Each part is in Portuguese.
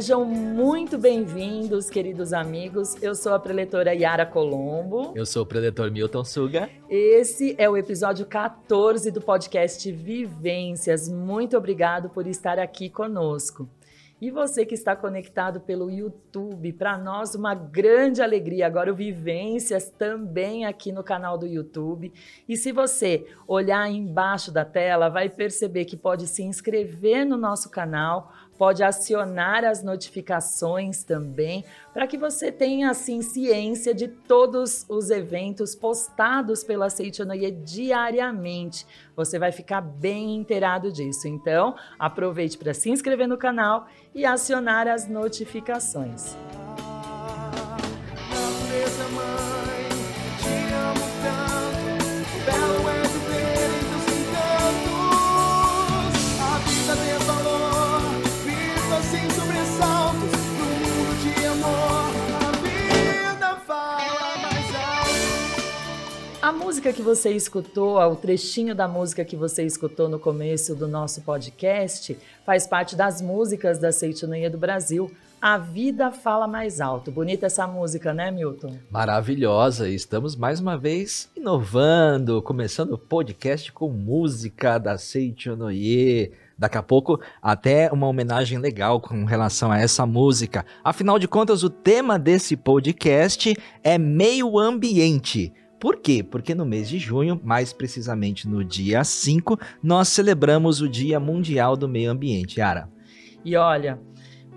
sejam muito bem-vindos, queridos amigos. Eu sou a preletora Yara Colombo. Eu sou o preletor Milton Suga. Esse é o episódio 14 do podcast Vivências. Muito obrigado por estar aqui conosco. E você que está conectado pelo YouTube, para nós uma grande alegria. Agora o Vivências também aqui no canal do YouTube. E se você olhar embaixo da tela, vai perceber que pode se inscrever no nosso canal, pode acionar as notificações também, para que você tenha assim ciência de todos os eventos postados pela Seichonoye diariamente. Você vai ficar bem inteirado disso. Então, aproveite para se inscrever no canal e acionar as notificações. Natureza A música que você escutou, o trechinho da música que você escutou no começo do nosso podcast, faz parte das músicas da Seitonoia do Brasil. A vida fala mais alto. Bonita essa música, né, Milton? Maravilhosa. Estamos mais uma vez inovando, começando o podcast com música da Seichonoye. Daqui a pouco, até uma homenagem legal com relação a essa música. Afinal de contas, o tema desse podcast é meio ambiente. Por quê? Porque no mês de junho, mais precisamente no dia 5, nós celebramos o Dia Mundial do Meio Ambiente. Yara. E olha,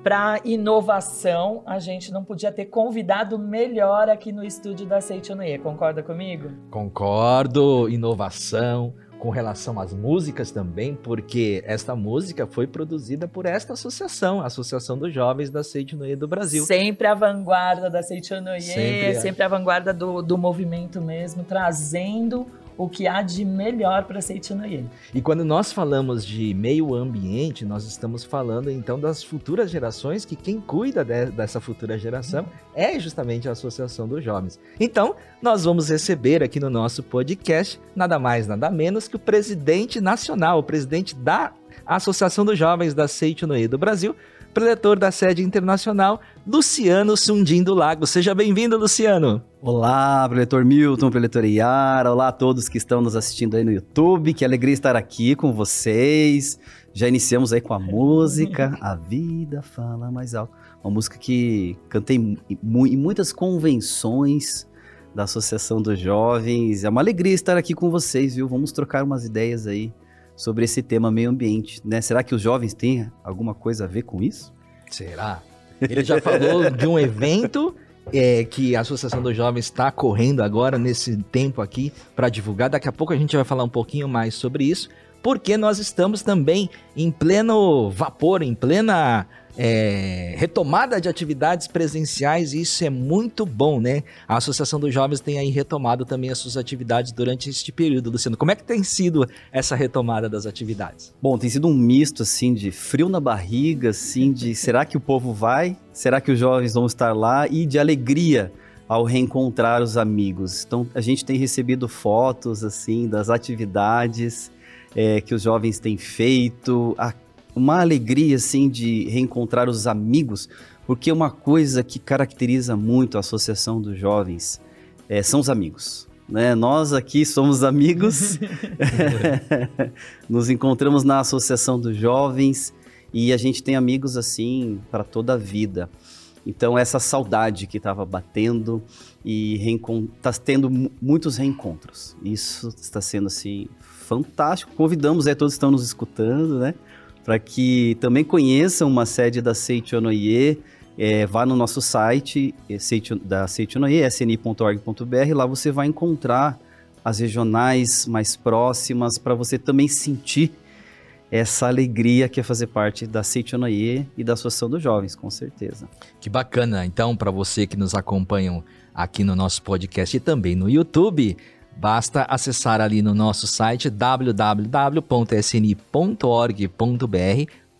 para inovação, a gente não podia ter convidado melhor aqui no estúdio da Seichonoye. Concorda comigo? Concordo, inovação com relação às músicas também, porque esta música foi produzida por esta associação, a Associação dos Jovens da Seitinoye do Brasil. Sempre a vanguarda da Seichonoye, Sempre sempre, é. a vanguarda do, do movimento mesmo, trazendo o que há de melhor para Seichonoye. E quando nós falamos de meio ambiente, nós estamos falando então das futuras gerações, que quem cuida de- dessa futura geração é justamente a Associação dos Jovens. Então, nós vamos receber aqui no nosso podcast nada mais, nada menos que o presidente nacional, o presidente da Associação dos Jovens da Seitonoye do Brasil, preletor da sede internacional, Luciano Sundim do Lago. Seja bem-vindo, Luciano. Olá, preletor Milton, preletor Yara, olá a todos que estão nos assistindo aí no YouTube, que alegria estar aqui com vocês. Já iniciamos aí com a música A Vida Fala Mais Alto, uma música que cantei em muitas convenções da Associação dos Jovens. É uma alegria estar aqui com vocês, viu? Vamos trocar umas ideias aí sobre esse tema meio ambiente, né? Será que os jovens têm alguma coisa a ver com isso? Será? Ele já falou de um evento é, que a Associação dos Jovens está correndo agora, nesse tempo aqui, para divulgar. Daqui a pouco a gente vai falar um pouquinho mais sobre isso, porque nós estamos também em pleno vapor, em plena é, retomada de atividades presenciais, e isso é muito bom, né? A Associação dos Jovens tem aí retomado também as suas atividades durante este período, Luciano. Como é que tem sido essa retomada das atividades? Bom, tem sido um misto assim de frio na barriga, assim de será que o povo vai? Será que os jovens vão estar lá e de alegria ao reencontrar os amigos. Então a gente tem recebido fotos assim das atividades é, que os jovens têm feito, a- uma alegria assim de reencontrar os amigos, porque uma coisa que caracteriza muito a associação dos jovens é, são os amigos. Né? Nós aqui somos amigos nos encontramos na Associação dos Jovens e a gente tem amigos assim para toda a vida. Então essa saudade que estava batendo e está tendo mu- muitos reencontros. Isso está sendo assim fantástico. Convidamos, é, todos estão nos escutando, né? Para que também conheçam uma sede da Seichonoye, é, vá no nosso site é, da Seichonoye, sni.org.br, lá você vai encontrar as regionais mais próximas para você também sentir essa alegria que é fazer parte da Seichonoye e da Associação dos Jovens, com certeza. Que bacana. Então, para você que nos acompanham aqui no nosso podcast e também no YouTube, basta acessar ali no nosso site www.sni.org.br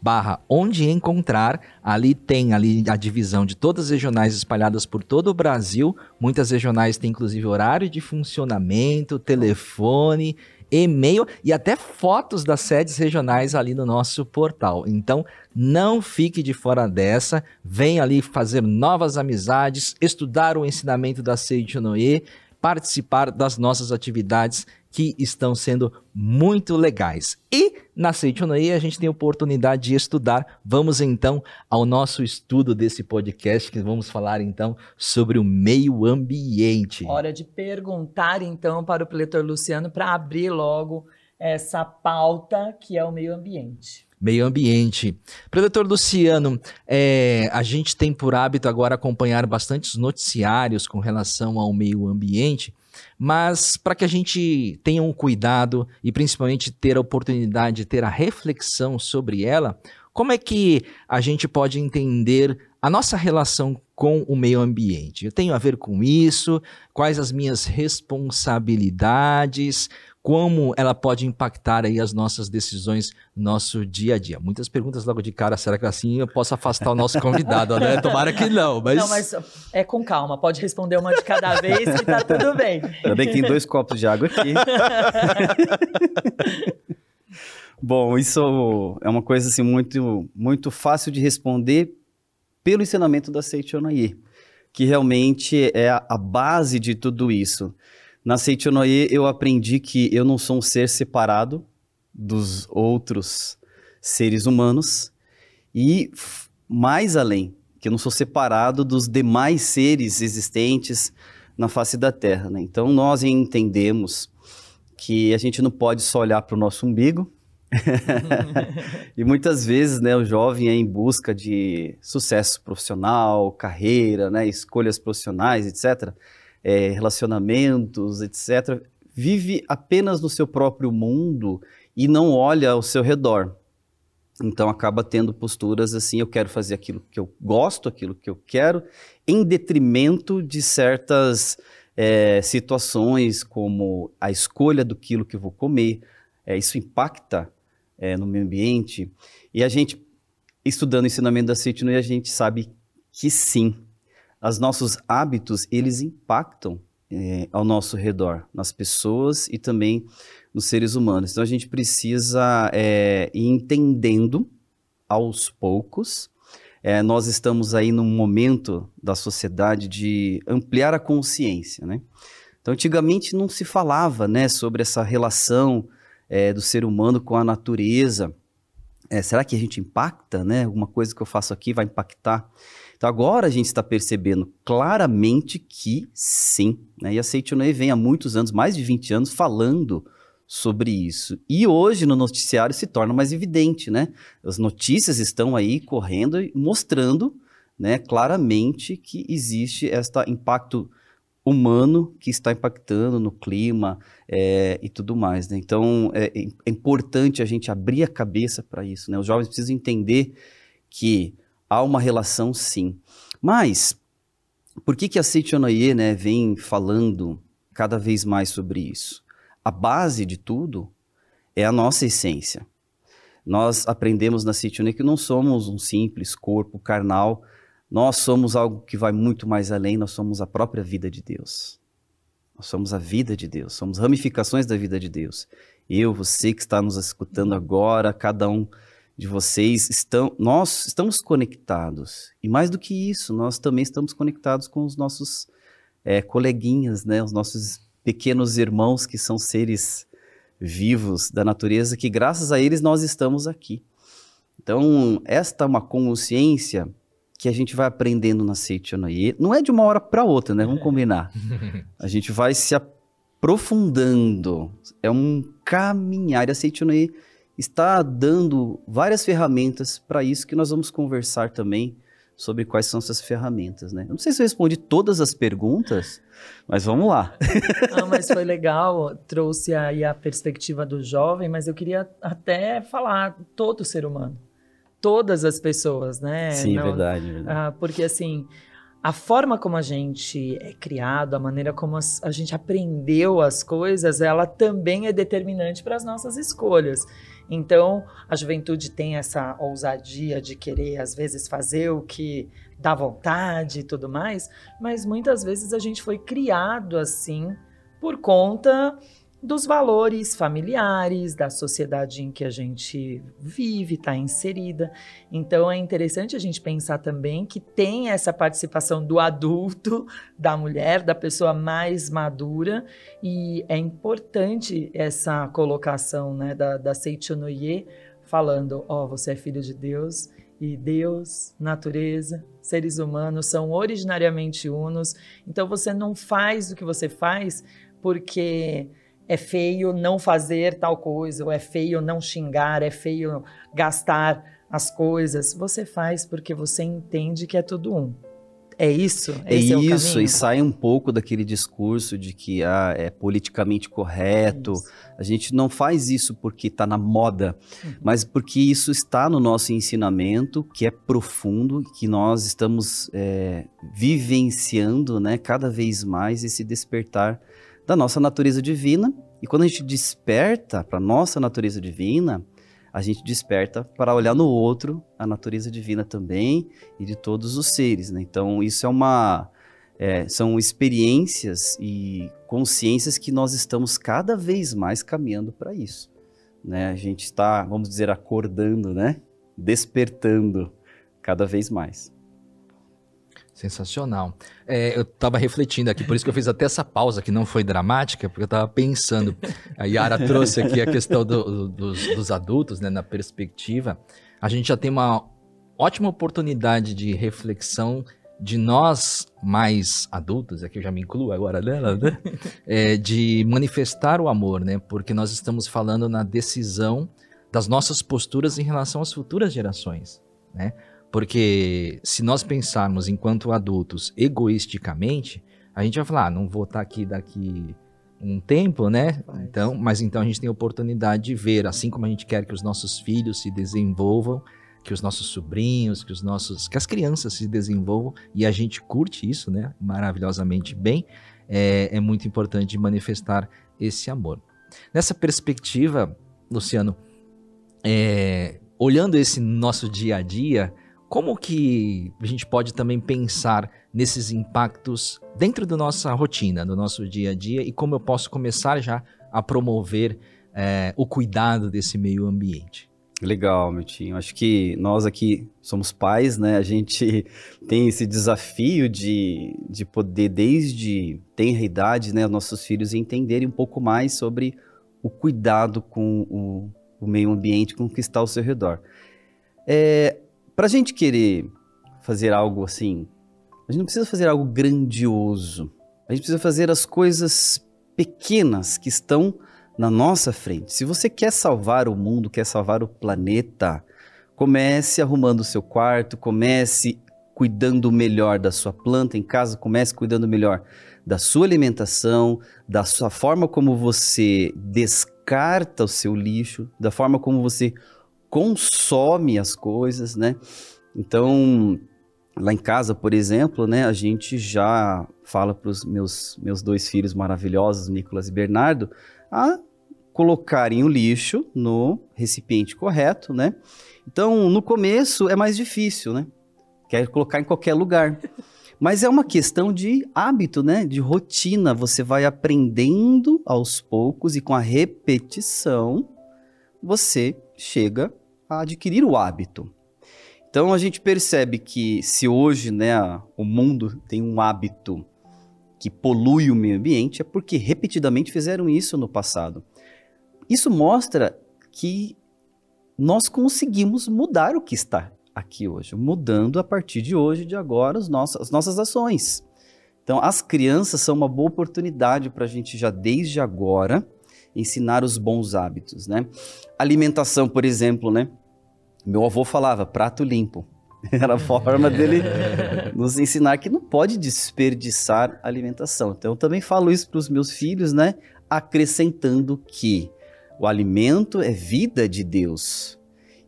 barra onde encontrar, ali tem ali a divisão de todas as regionais espalhadas por todo o Brasil, muitas regionais têm inclusive horário de funcionamento, telefone, e-mail e até fotos das sedes regionais ali no nosso portal. Então, não fique de fora dessa, vem ali fazer novas amizades, estudar o ensinamento da Seiichi Noe, participar das nossas atividades que estão sendo muito legais. E na Seichonoe a gente tem a oportunidade de estudar. Vamos então ao nosso estudo desse podcast, que vamos falar então sobre o meio ambiente. Hora de perguntar então para o preletor Luciano para abrir logo essa pauta que é o meio ambiente meio ambiente. Preletor Luciano, é, a gente tem por hábito agora acompanhar bastantes noticiários com relação ao meio ambiente mas para que a gente tenha um cuidado e principalmente ter a oportunidade de ter a reflexão sobre ela, como é que a gente pode entender a nossa relação com o meio ambiente? Eu tenho a ver com isso? Quais as minhas responsabilidades? Como ela pode impactar aí as nossas decisões no nosso dia a dia. Muitas perguntas logo de cara, será que assim eu posso afastar o nosso convidado, né? Tomara que não, mas... Não, mas é com calma, pode responder uma de cada vez que tá tudo bem. Ainda bem que tem dois copos de água aqui. Bom, isso é uma coisa assim muito, muito fácil de responder pelo ensinamento da Seichonaye, que realmente é a base de tudo isso. Na Seichonoye eu aprendi que eu não sou um ser separado dos outros seres humanos e mais além, que eu não sou separado dos demais seres existentes na face da Terra. Né? Então nós entendemos que a gente não pode só olhar para o nosso umbigo. e muitas vezes né, o jovem é em busca de sucesso profissional, carreira, né, escolhas profissionais, etc é, relacionamentos, etc., vive apenas no seu próprio mundo e não olha ao seu redor. Então acaba tendo posturas assim, eu quero fazer aquilo que eu gosto, aquilo que eu quero, em detrimento de certas é, situações, como a escolha do quilo que eu vou comer. É, isso impacta é, no meio ambiente. E a gente, estudando o ensinamento da Citino, a gente sabe que sim, os nossos hábitos, eles impactam é, ao nosso redor, nas pessoas e também nos seres humanos. Então a gente precisa é, ir entendendo aos poucos. É, nós estamos aí num momento da sociedade de ampliar a consciência, né? Então antigamente não se falava, né, sobre essa relação é, do ser humano com a natureza. É, será que a gente impacta, né? Alguma coisa que eu faço aqui vai impactar? Então agora a gente está percebendo claramente que sim. Né? E a Seitonei vem há muitos anos, mais de 20 anos, falando sobre isso. E hoje no noticiário se torna mais evidente, né? As notícias estão aí correndo e mostrando né, claramente que existe este impacto humano que está impactando no clima é, e tudo mais. Né? Então é, é, importante a gente abrir a cabeça para isso. Né? Os jovens precisam entender que há uma relação sim. Mas, por que, que a Seichonoye né, vem falando cada vez mais sobre isso? A base de tudo é a nossa essência. Nós aprendemos na Seichonoye que não somos um simples corpo carnal, nós somos algo que vai muito mais além, nós somos a própria vida de Deus. Nós somos a vida de Deus, somos ramificações da vida de Deus. Eu, você que está nos escutando agora, cada um de vocês estão, nós estamos conectados. E mais do que isso, nós também estamos conectados com os nossos é, coleguinhas, né? Os nossos pequenos irmãos que são seres vivos da natureza, que graças a eles nós estamos aqui. Então, esta é uma consciência que a gente vai aprendendo na Seichonoye. Não é de uma hora para outra, né? Vamos combinar. A gente vai se aprofundando. É um caminhar. E a Seichonoye está dando várias ferramentas para isso que nós vamos conversar também sobre quais são essas ferramentas, né? Eu não sei se eu respondi todas as perguntas, mas vamos lá. Ah, mas foi legal, trouxe aí a perspectiva do jovem, mas eu queria até falar todo ser humano, todas as pessoas, né? Sim, Não, verdade. verdade. Ah, porque assim, a forma como a gente é criado, a maneira como a gente aprendeu as coisas, ela também é determinante para as nossas escolhas. Então, a juventude tem essa ousadia de querer, às vezes, fazer o que dá vontade e tudo mais, mas muitas vezes a gente foi criado assim por conta dos valores familiares, da sociedade em que a gente vive, está inserida. Então é interessante a gente pensar também que tem essa participação do adulto, da mulher, da pessoa mais madura, e é importante essa colocação né, da, da Seichonoye falando: ó, oh, você é filho de Deus. E Deus, natureza, seres humanos são originariamente unos. Então você não faz o que você faz porque é feio não fazer tal coisa, ou é feio não xingar, é feio gastar as coisas. Você faz porque você entende que é tudo um. É isso? É Esse isso, é e sai um pouco daquele discurso de que ah, é politicamente correto. Isso. A gente não faz isso porque está na moda, uhum. mas porque isso está no nosso ensinamento, que é profundo, que nós estamos é, vivenciando né, cada vez mais esse despertar da nossa natureza divina. E quando a gente desperta para a nossa natureza divina, a gente desperta para olhar no outro a natureza divina também e de todos os seres. Né? Então, isso é uma. É, são experiências e consciências que nós estamos cada vez mais caminhando para isso. Né? A gente está, vamos dizer, acordando, né? despertando cada vez mais. Sensacional. É, eu estava refletindo aqui, por isso que eu fiz até essa pausa que não foi dramática, porque eu estava pensando. A Yara trouxe aqui a questão do, do, dos, dos, adultos, né, na perspectiva. A gente já tem uma ótima oportunidade de reflexão de nós mais adultos, aqui eu já me incluo agora dela, né? É, de manifestar o amor, né? Porque nós estamos falando na decisão das nossas posturas em relação às futuras gerações, né? Porque se nós pensarmos enquanto adultos egoisticamente, a gente vai falar, ah, não vou estar aqui daqui um tempo, né? Então, mas então a gente tem a oportunidade de ver, assim como a gente quer que os nossos filhos se desenvolvam, que os nossos sobrinhos, que os nossos, que as crianças se desenvolvam e a gente curte isso, né? Maravilhosamente bem, é, é muito importante manifestar esse amor. Nessa perspectiva, Luciano, é, olhando esse nosso dia a dia, como que a gente pode também pensar nesses impactos dentro da nossa rotina, do nosso dia a dia, e como eu posso começar já a promover é, o cuidado desse meio ambiente? Legal, Miltinho. Acho que nós aqui somos pais, né? A gente tem esse desafio de, de poder, desde tenra idade, né, nossos filhos entenderem um pouco mais sobre o cuidado com o, o meio ambiente, com o que está ao seu redor. É, para a gente querer fazer algo assim, a gente não precisa fazer algo grandioso. A gente precisa fazer as coisas pequenas que estão na nossa frente. Se você quer salvar o mundo, quer salvar o planeta, comece arrumando o seu quarto, comece cuidando melhor da sua planta em casa, comece cuidando melhor da sua alimentação, da sua forma como você descarta o seu lixo, da forma como você consome as coisas, né? Então, lá em casa, por exemplo, né, a gente já fala para os meus, meus dois filhos maravilhosos, Nicolas e Bernardo, a colocarem o lixo no recipiente correto, né? Então, no começo é mais difícil, né? Quer colocar em qualquer lugar. Mas é uma questão de hábito, né? De rotina. Você vai aprendendo aos poucos e com a repetição, você chega adquirir o hábito. Então a gente percebe que se hoje né, o mundo tem um hábito que polui o meio ambiente, é porque repetidamente fizeram isso no passado. Isso mostra que nós conseguimos mudar o que está aqui hoje, mudando a partir de hoje, de agora, as nossas, as nossas ações. Então, as crianças são uma boa oportunidade para a gente já desde agora ensinar os bons hábitos, né? Alimentação, por exemplo, né? Meu avô falava prato limpo, Era a forma dele nos ensinar que não pode desperdiçar alimentação. Então, eu também falo isso para os meus filhos, né? Acrescentando que o alimento é vida de Deus.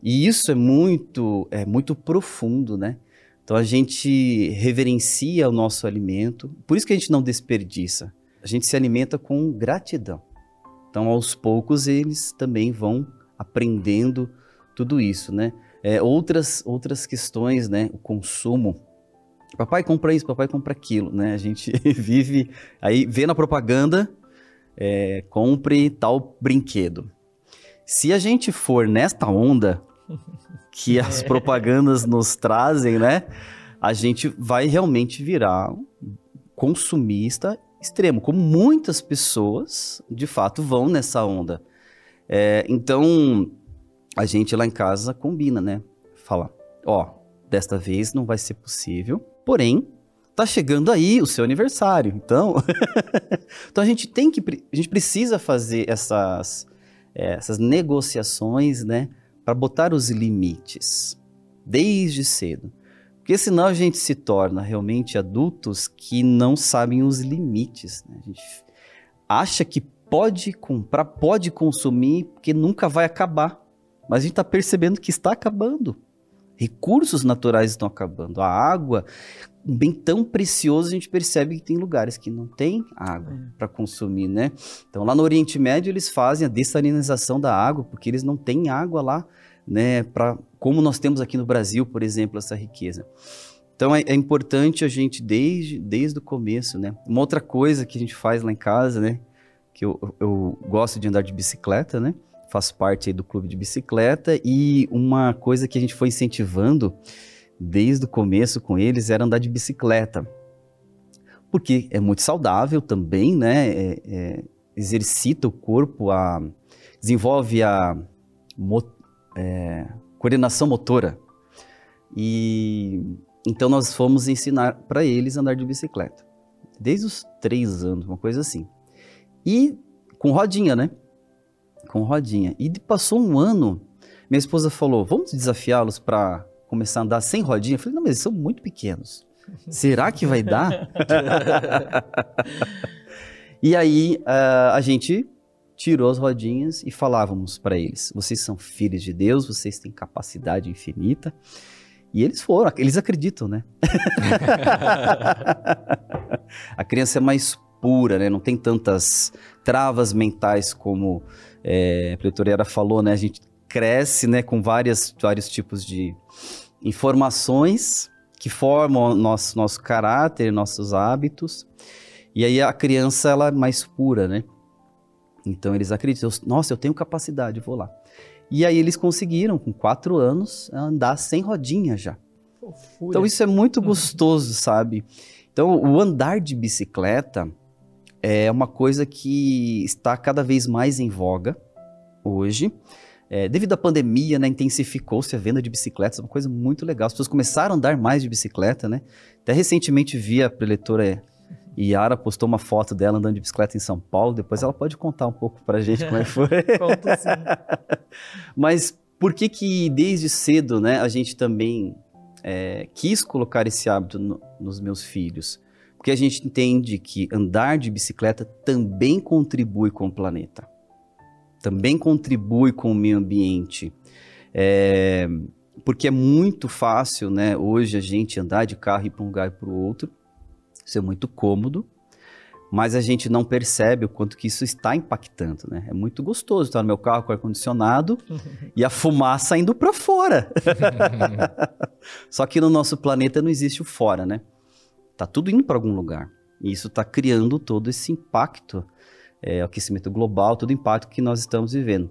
E isso é muito, é muito profundo, né? Então a gente reverencia o nosso alimento, por isso que a gente não desperdiça. A gente se alimenta com gratidão. Então aos poucos eles também vão aprendendo tudo isso, né? É, outras outras questões, né? O consumo. Papai compra isso, papai compra aquilo, né? A gente vive aí vê na propaganda, é, compre tal brinquedo. Se a gente for nesta onda que as propagandas nos trazem, né? A gente vai realmente virar um consumista extremo, como muitas pessoas de fato vão nessa onda. É, então, a gente lá em casa combina, né? Fala, ó, desta vez não vai ser possível, porém, tá chegando aí o seu aniversário, então, então a gente tem que, a gente precisa fazer essas é, essas negociações, né, para botar os limites desde cedo. Porque senão a gente se torna realmente adultos que não sabem os limites. Né? A gente acha que pode comprar, pode consumir, porque nunca vai acabar. Mas a gente está percebendo que está acabando. Recursos naturais estão acabando. A água, um bem tão precioso, a gente percebe que tem lugares que não tem água é. para consumir, né? Então lá no Oriente Médio eles fazem a dessalinização da água, porque eles não têm água lá, né? Para como nós temos aqui no Brasil, por exemplo, essa riqueza. Então é, é, importante a gente desde, desde o começo, né? Uma outra coisa que a gente faz lá em casa, né? Que eu, eu gosto de andar de bicicleta, né? Faço parte do clube de bicicleta e uma coisa que a gente foi incentivando desde o começo com eles era andar de bicicleta. Porque é muito saudável também, né? É, é, exercita o corpo, a, desenvolve a é, coordenação motora. E então nós fomos ensinar para eles andar de bicicleta. Desde os três anos, uma coisa assim. E com rodinha, né? Com rodinha. E passou um ano, minha esposa falou: vamos desafiá-los para começar a andar sem rodinha. Eu falei, não, mas eles são muito pequenos. Será que vai dar? e aí uh, a gente tirou as rodinhas e falávamos para eles: vocês são filhos de Deus, vocês têm capacidade infinita. E eles foram, eles acreditam, né? a criança é mais pura, né? Não tem tantas travas mentais como é, a Pletoriera falou, né? A gente cresce, né, com várias, vários tipos de informações que formam nosso, nosso caráter, nossos hábitos. E aí a criança, ela é mais pura, né? Então eles acreditam, nossa, eu tenho capacidade, vou lá. E aí eles conseguiram, com quatro anos, andar sem rodinha já. Fofura. Então isso é muito gostoso, sabe? Então o andar de bicicleta é uma coisa que está cada vez mais em voga hoje. É, devido à pandemia, né, intensificou-se a venda de bicicletas, uma coisa muito legal. As pessoas começaram a andar mais de bicicleta, né? Até recentemente vi a preletora Yara postou uma foto dela andando de bicicleta em São Paulo. Depois ela pode contar um pouco pra gente como é que foi. Conta sim. Mas por que que desde cedo, né, a gente também é, quis colocar esse hábito no, nos meus filhos? Porque a gente entende que andar de bicicleta também contribui com o planeta também contribui com o meio ambiente. É, porque é muito fácil, né, hoje a gente andar de carro e ir para um lugar e para o outro. Isso é muito cômodo, mas a gente não percebe o quanto que isso está impactando, né? É muito gostoso estar no meu carro com ar-condicionado e a fumaça indo para fora. Só que no nosso planeta não existe o fora, né? Tá tudo indo para algum lugar. E isso está criando todo esse impacto é, aquecimento global, todo o impacto que nós estamos vivendo.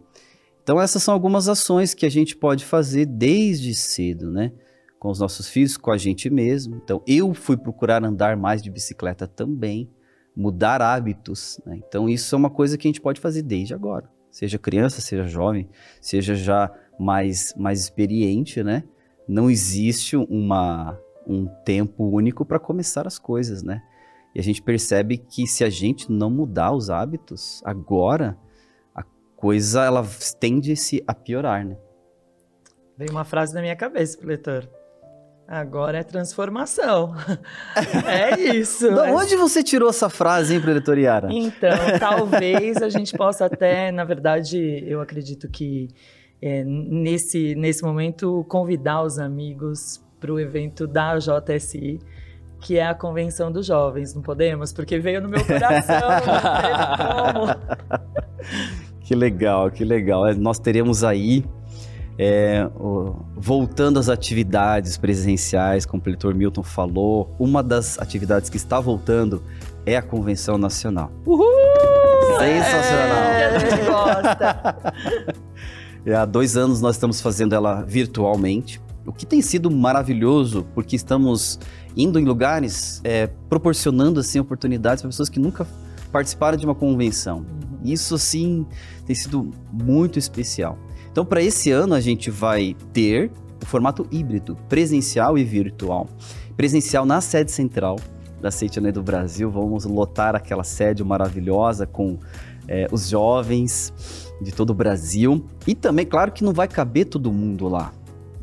Então essas são algumas ações que a gente pode fazer desde cedo, né? Com os nossos filhos, com a gente mesmo. Então eu fui procurar andar mais de bicicleta também, mudar hábitos. Né? Então isso é uma coisa que a gente pode fazer desde agora. Seja criança, seja jovem, seja já mais, mais experiente, né? Não existe uma, um tempo único para começar as coisas, né? E a gente percebe que se a gente não mudar os hábitos agora, a coisa ela tende -se a piorar, né? Veio uma frase na minha cabeça, leitor. Agora é transformação. é isso. Da é onde você tirou essa frase, hein, Pretoriara? Então, talvez a gente possa até, na verdade, eu acredito que é, nesse, nesse momento convidar os amigos para o evento da JSI, que é a Convenção dos Jovens. Não podemos? Porque veio no meu coração, não teve como. Que legal, que legal. É, Nós teremos aí, é, o- voltando às atividades presenciais, como o leitor Milton falou, uma das atividades que está voltando é a Convenção Nacional. Sensacional! É, a gente gosta. Há dois anos nós estamos fazendo ela virtualmente, o que tem sido maravilhoso, porque estamos indo em lugares, é, proporcionando assim oportunidades para pessoas que nunca participaram de uma convenção. Isso sim tem sido muito especial. Então, para esse ano a gente vai ter o formato híbrido, presencial e virtual. Presencial na sede central da Seitiané do Brasil, vamos lotar aquela sede maravilhosa com é, os jovens de todo o Brasil. E também, claro que não vai caber todo mundo lá.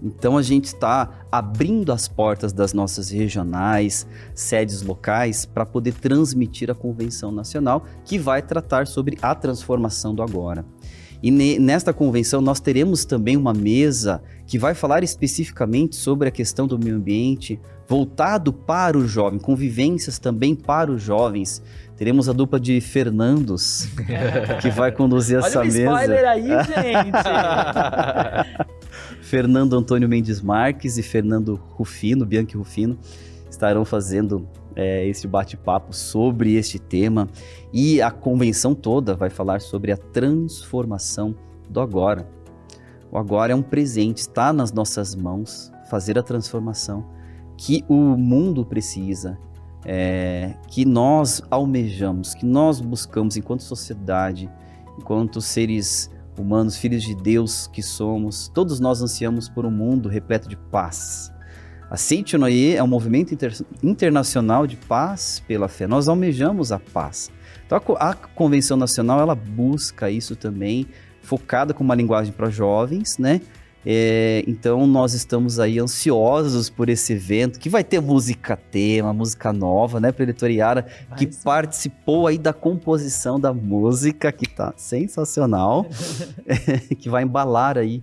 Então a gente está abrindo as portas das nossas regionais, sedes locais, para poder transmitir a convenção nacional, que vai tratar sobre a transformação do agora. E ne- nesta convenção nós teremos também uma mesa que vai falar especificamente sobre a questão do meio ambiente, voltado para o jovem, convivências também para os jovens. Teremos a dupla de Fernandos, que vai conduzir Olha essa o mesa. spoiler aí, gente. Fernando Antônio Mendes Marques e Fernando Rufino, Bianchi Rufino, estarão fazendo é, esse bate-papo sobre este tema. E a convenção toda vai falar sobre a transformação do agora. O agora é um presente, está nas nossas mãos fazer a transformação que o mundo precisa, é, que nós almejamos, que nós buscamos enquanto sociedade, enquanto seres humanos, filhos de Deus que somos, todos nós ansiamos por um mundo repleto de paz. A Seite Noye é um movimento inter- internacional de paz pela fé. Nós almejamos a paz. Então a, a Convenção Nacional ela busca isso também, focada com uma linguagem para jovens, né? É, então nós estamos aí ansiosos por esse evento, que vai ter música tema, música nova, né, Preletoriara, que sim. participou aí da composição da música, que tá sensacional, que vai embalar aí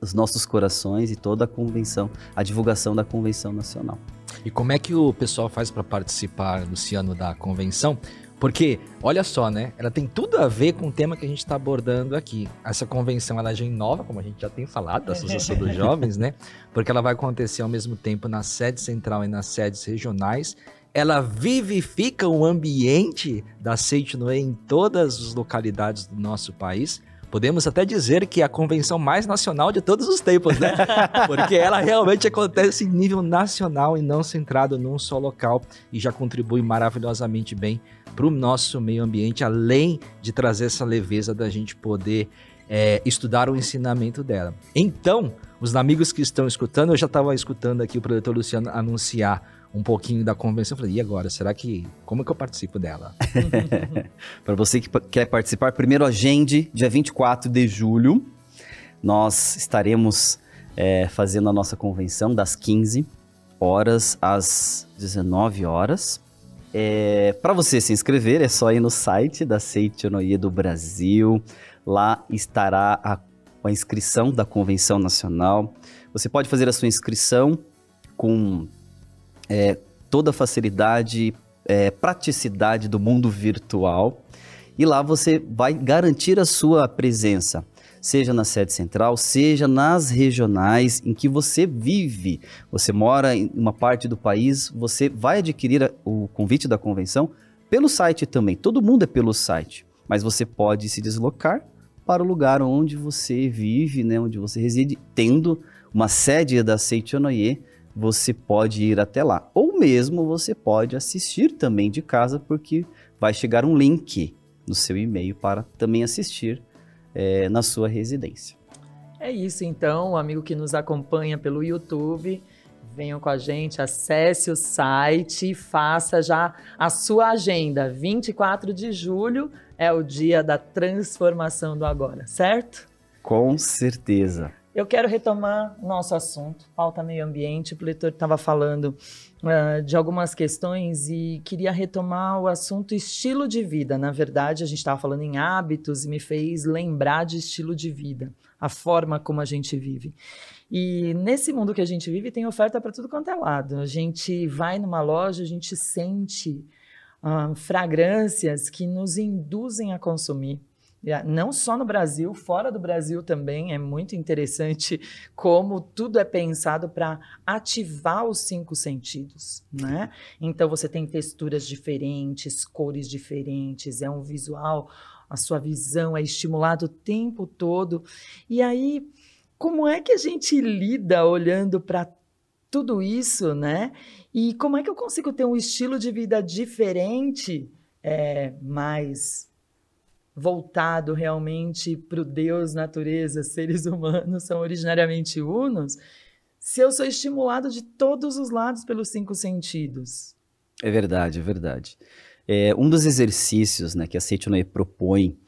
os nossos corações e toda a convenção, a divulgação da convenção nacional. E como é que o pessoal faz para participar, Luciano, da convenção? Porque, olha só, né? Ela tem tudo a ver com o tema que a gente está abordando aqui. Essa convenção, ela já inova, como a gente já tem falado, da Associação dos Jovens, né? Porque ela vai acontecer ao mesmo tempo na sede central e nas sedes regionais. Ela vivifica o ambiente da Seitinoe em todas as localidades do nosso país. Podemos até dizer que é a convenção mais nacional de todos os tempos, né? Porque ela realmente acontece em nível nacional e não centrado num só local e já contribui maravilhosamente bem para o nosso meio ambiente, além de trazer essa leveza da gente poder é, estudar o ensinamento dela. Então, os amigos que estão escutando, eu já estava escutando aqui o produtor Luciano anunciar um pouquinho da convenção. Eu falei, e agora? Será que. Como que eu participo dela? Para você que quer participar, primeiro agende, dia 24 de julho, nós estaremos é, fazendo a nossa convenção das 15 horas às 19 horas. Para você se inscrever, é só ir no site da Seichonoye do Brasil. Lá estará a, a inscrição da Convenção Nacional. Você pode fazer a sua inscrição com é, toda a facilidade, é, praticidade do mundo virtual. E lá você vai garantir a sua presença, seja na sede central, seja nas regionais em que você vive. Você mora em uma parte do país, você vai adquirir o convite da convenção pelo site também. Todo mundo é pelo site, mas você pode se deslocar para o lugar onde você vive, né, onde você reside, tendo uma sede da Seichonoye, você pode ir até lá. Ou mesmo você pode assistir também de casa, porque vai chegar um link no seu e-mail para também assistir eh, na sua residência. É isso, então, amigo que nos acompanha pelo YouTube, venham com a gente, acesse o site e faça já a sua agenda. 24 de julho é o dia da transformação do agora, certo? Com certeza. Eu quero retomar nosso assunto, pauta meio ambiente. O Pletor estava falando uh, de algumas questões e queria retomar o assunto estilo de vida. Na verdade, a gente estava falando em hábitos e me fez lembrar de estilo de vida, a forma como a gente vive. E nesse mundo que a gente vive, tem oferta para tudo quanto é lado. A gente vai numa loja, a gente sente uh, fragrâncias que nos induzem a consumir. Não só no Brasil, fora do Brasil também é muito interessante como tudo é pensado para ativar os cinco sentidos, né? Então você tem texturas diferentes, cores diferentes, é um visual, a sua visão é estimulada o tempo todo. E aí, como é que a gente lida olhando para tudo isso, né? E como é que eu consigo ter um estilo de vida diferente, é, mais voltado realmente para o Deus, natureza, seres humanos são originariamente unos, se eu sou estimulado de todos os lados pelos cinco sentidos? É verdade, é verdade. É, um dos exercícios né, que a Seitonei propõe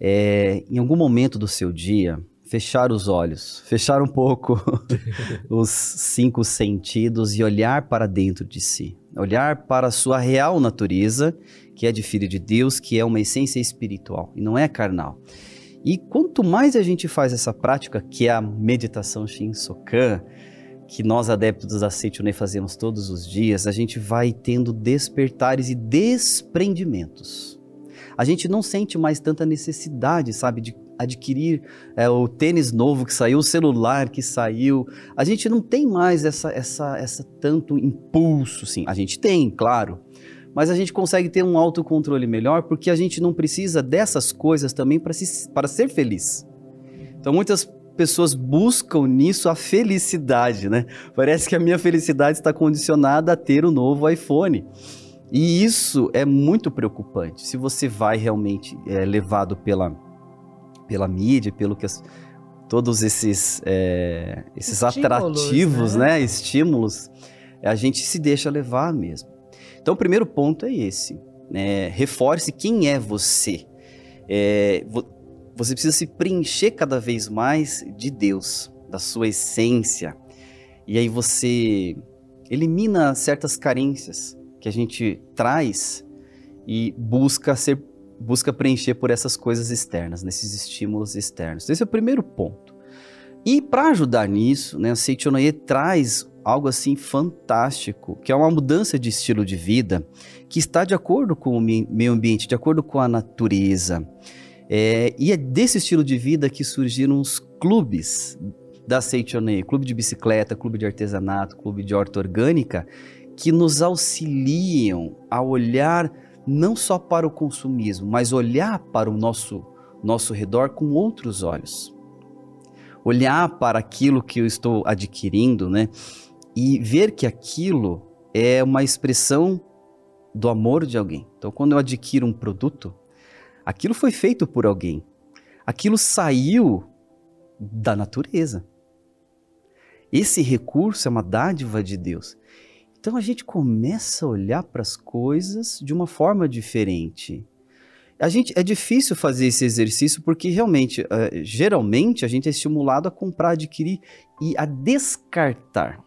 é, em algum momento do seu dia, fechar os olhos, fechar um pouco os cinco sentidos e olhar para dentro de si, olhar para a sua real natureza que é de filho de Deus, que é uma essência espiritual e não é carnal. E quanto mais a gente faz essa prática, que é a meditação Shinsokan, que nós adeptos da Seichune fazemos todos os dias, a gente vai tendo despertares e desprendimentos. A gente não sente mais tanta necessidade, sabe, de adquirir é, o tênis novo que saiu, o celular que saiu. A gente não tem mais essa, essa, essa tanto impulso, sim. A gente tem, claro, mas a gente consegue ter um autocontrole melhor porque a gente não precisa dessas coisas também para ser feliz. Então muitas pessoas buscam nisso a felicidade, né? Parece que a minha felicidade está condicionada a ter o um novo iPhone. E isso é muito preocupante. Se você vai realmente é, levado pela, pela mídia, pelo que as, todos esses, é, esses atrativos, né? né? Estímulos, a gente se deixa levar mesmo. Então, o primeiro ponto é esse. Né? Reforce quem é você. É, você precisa se preencher cada vez mais de Deus, da sua essência. E aí você elimina certas carências que a gente traz e busca ser busca preencher por essas coisas externas, nesses estímulos externos. Esse é o primeiro ponto. E para ajudar nisso, né, a Seichonoye traz algo assim fantástico, que é uma mudança de estilo de vida que está de acordo com o meio ambiente, de acordo com a natureza. É, e é desse estilo de vida que surgiram os clubes da Seichonei, clube de bicicleta, clube de artesanato, clube de horta orgânica, que nos auxiliam a olhar não só para o consumismo, mas olhar para o nosso, nosso redor com outros olhos. Olhar para aquilo que eu estou adquirindo, né? e ver que aquilo é uma expressão do amor de alguém. Então, quando eu adquiro um produto, aquilo foi feito por alguém. Aquilo saiu da natureza. Esse recurso é uma dádiva de Deus. Então a gente começa a olhar para as coisas de uma forma diferente. A gente é difícil fazer esse exercício porque realmente, uh, geralmente a gente é estimulado a comprar, adquirir e a descartar.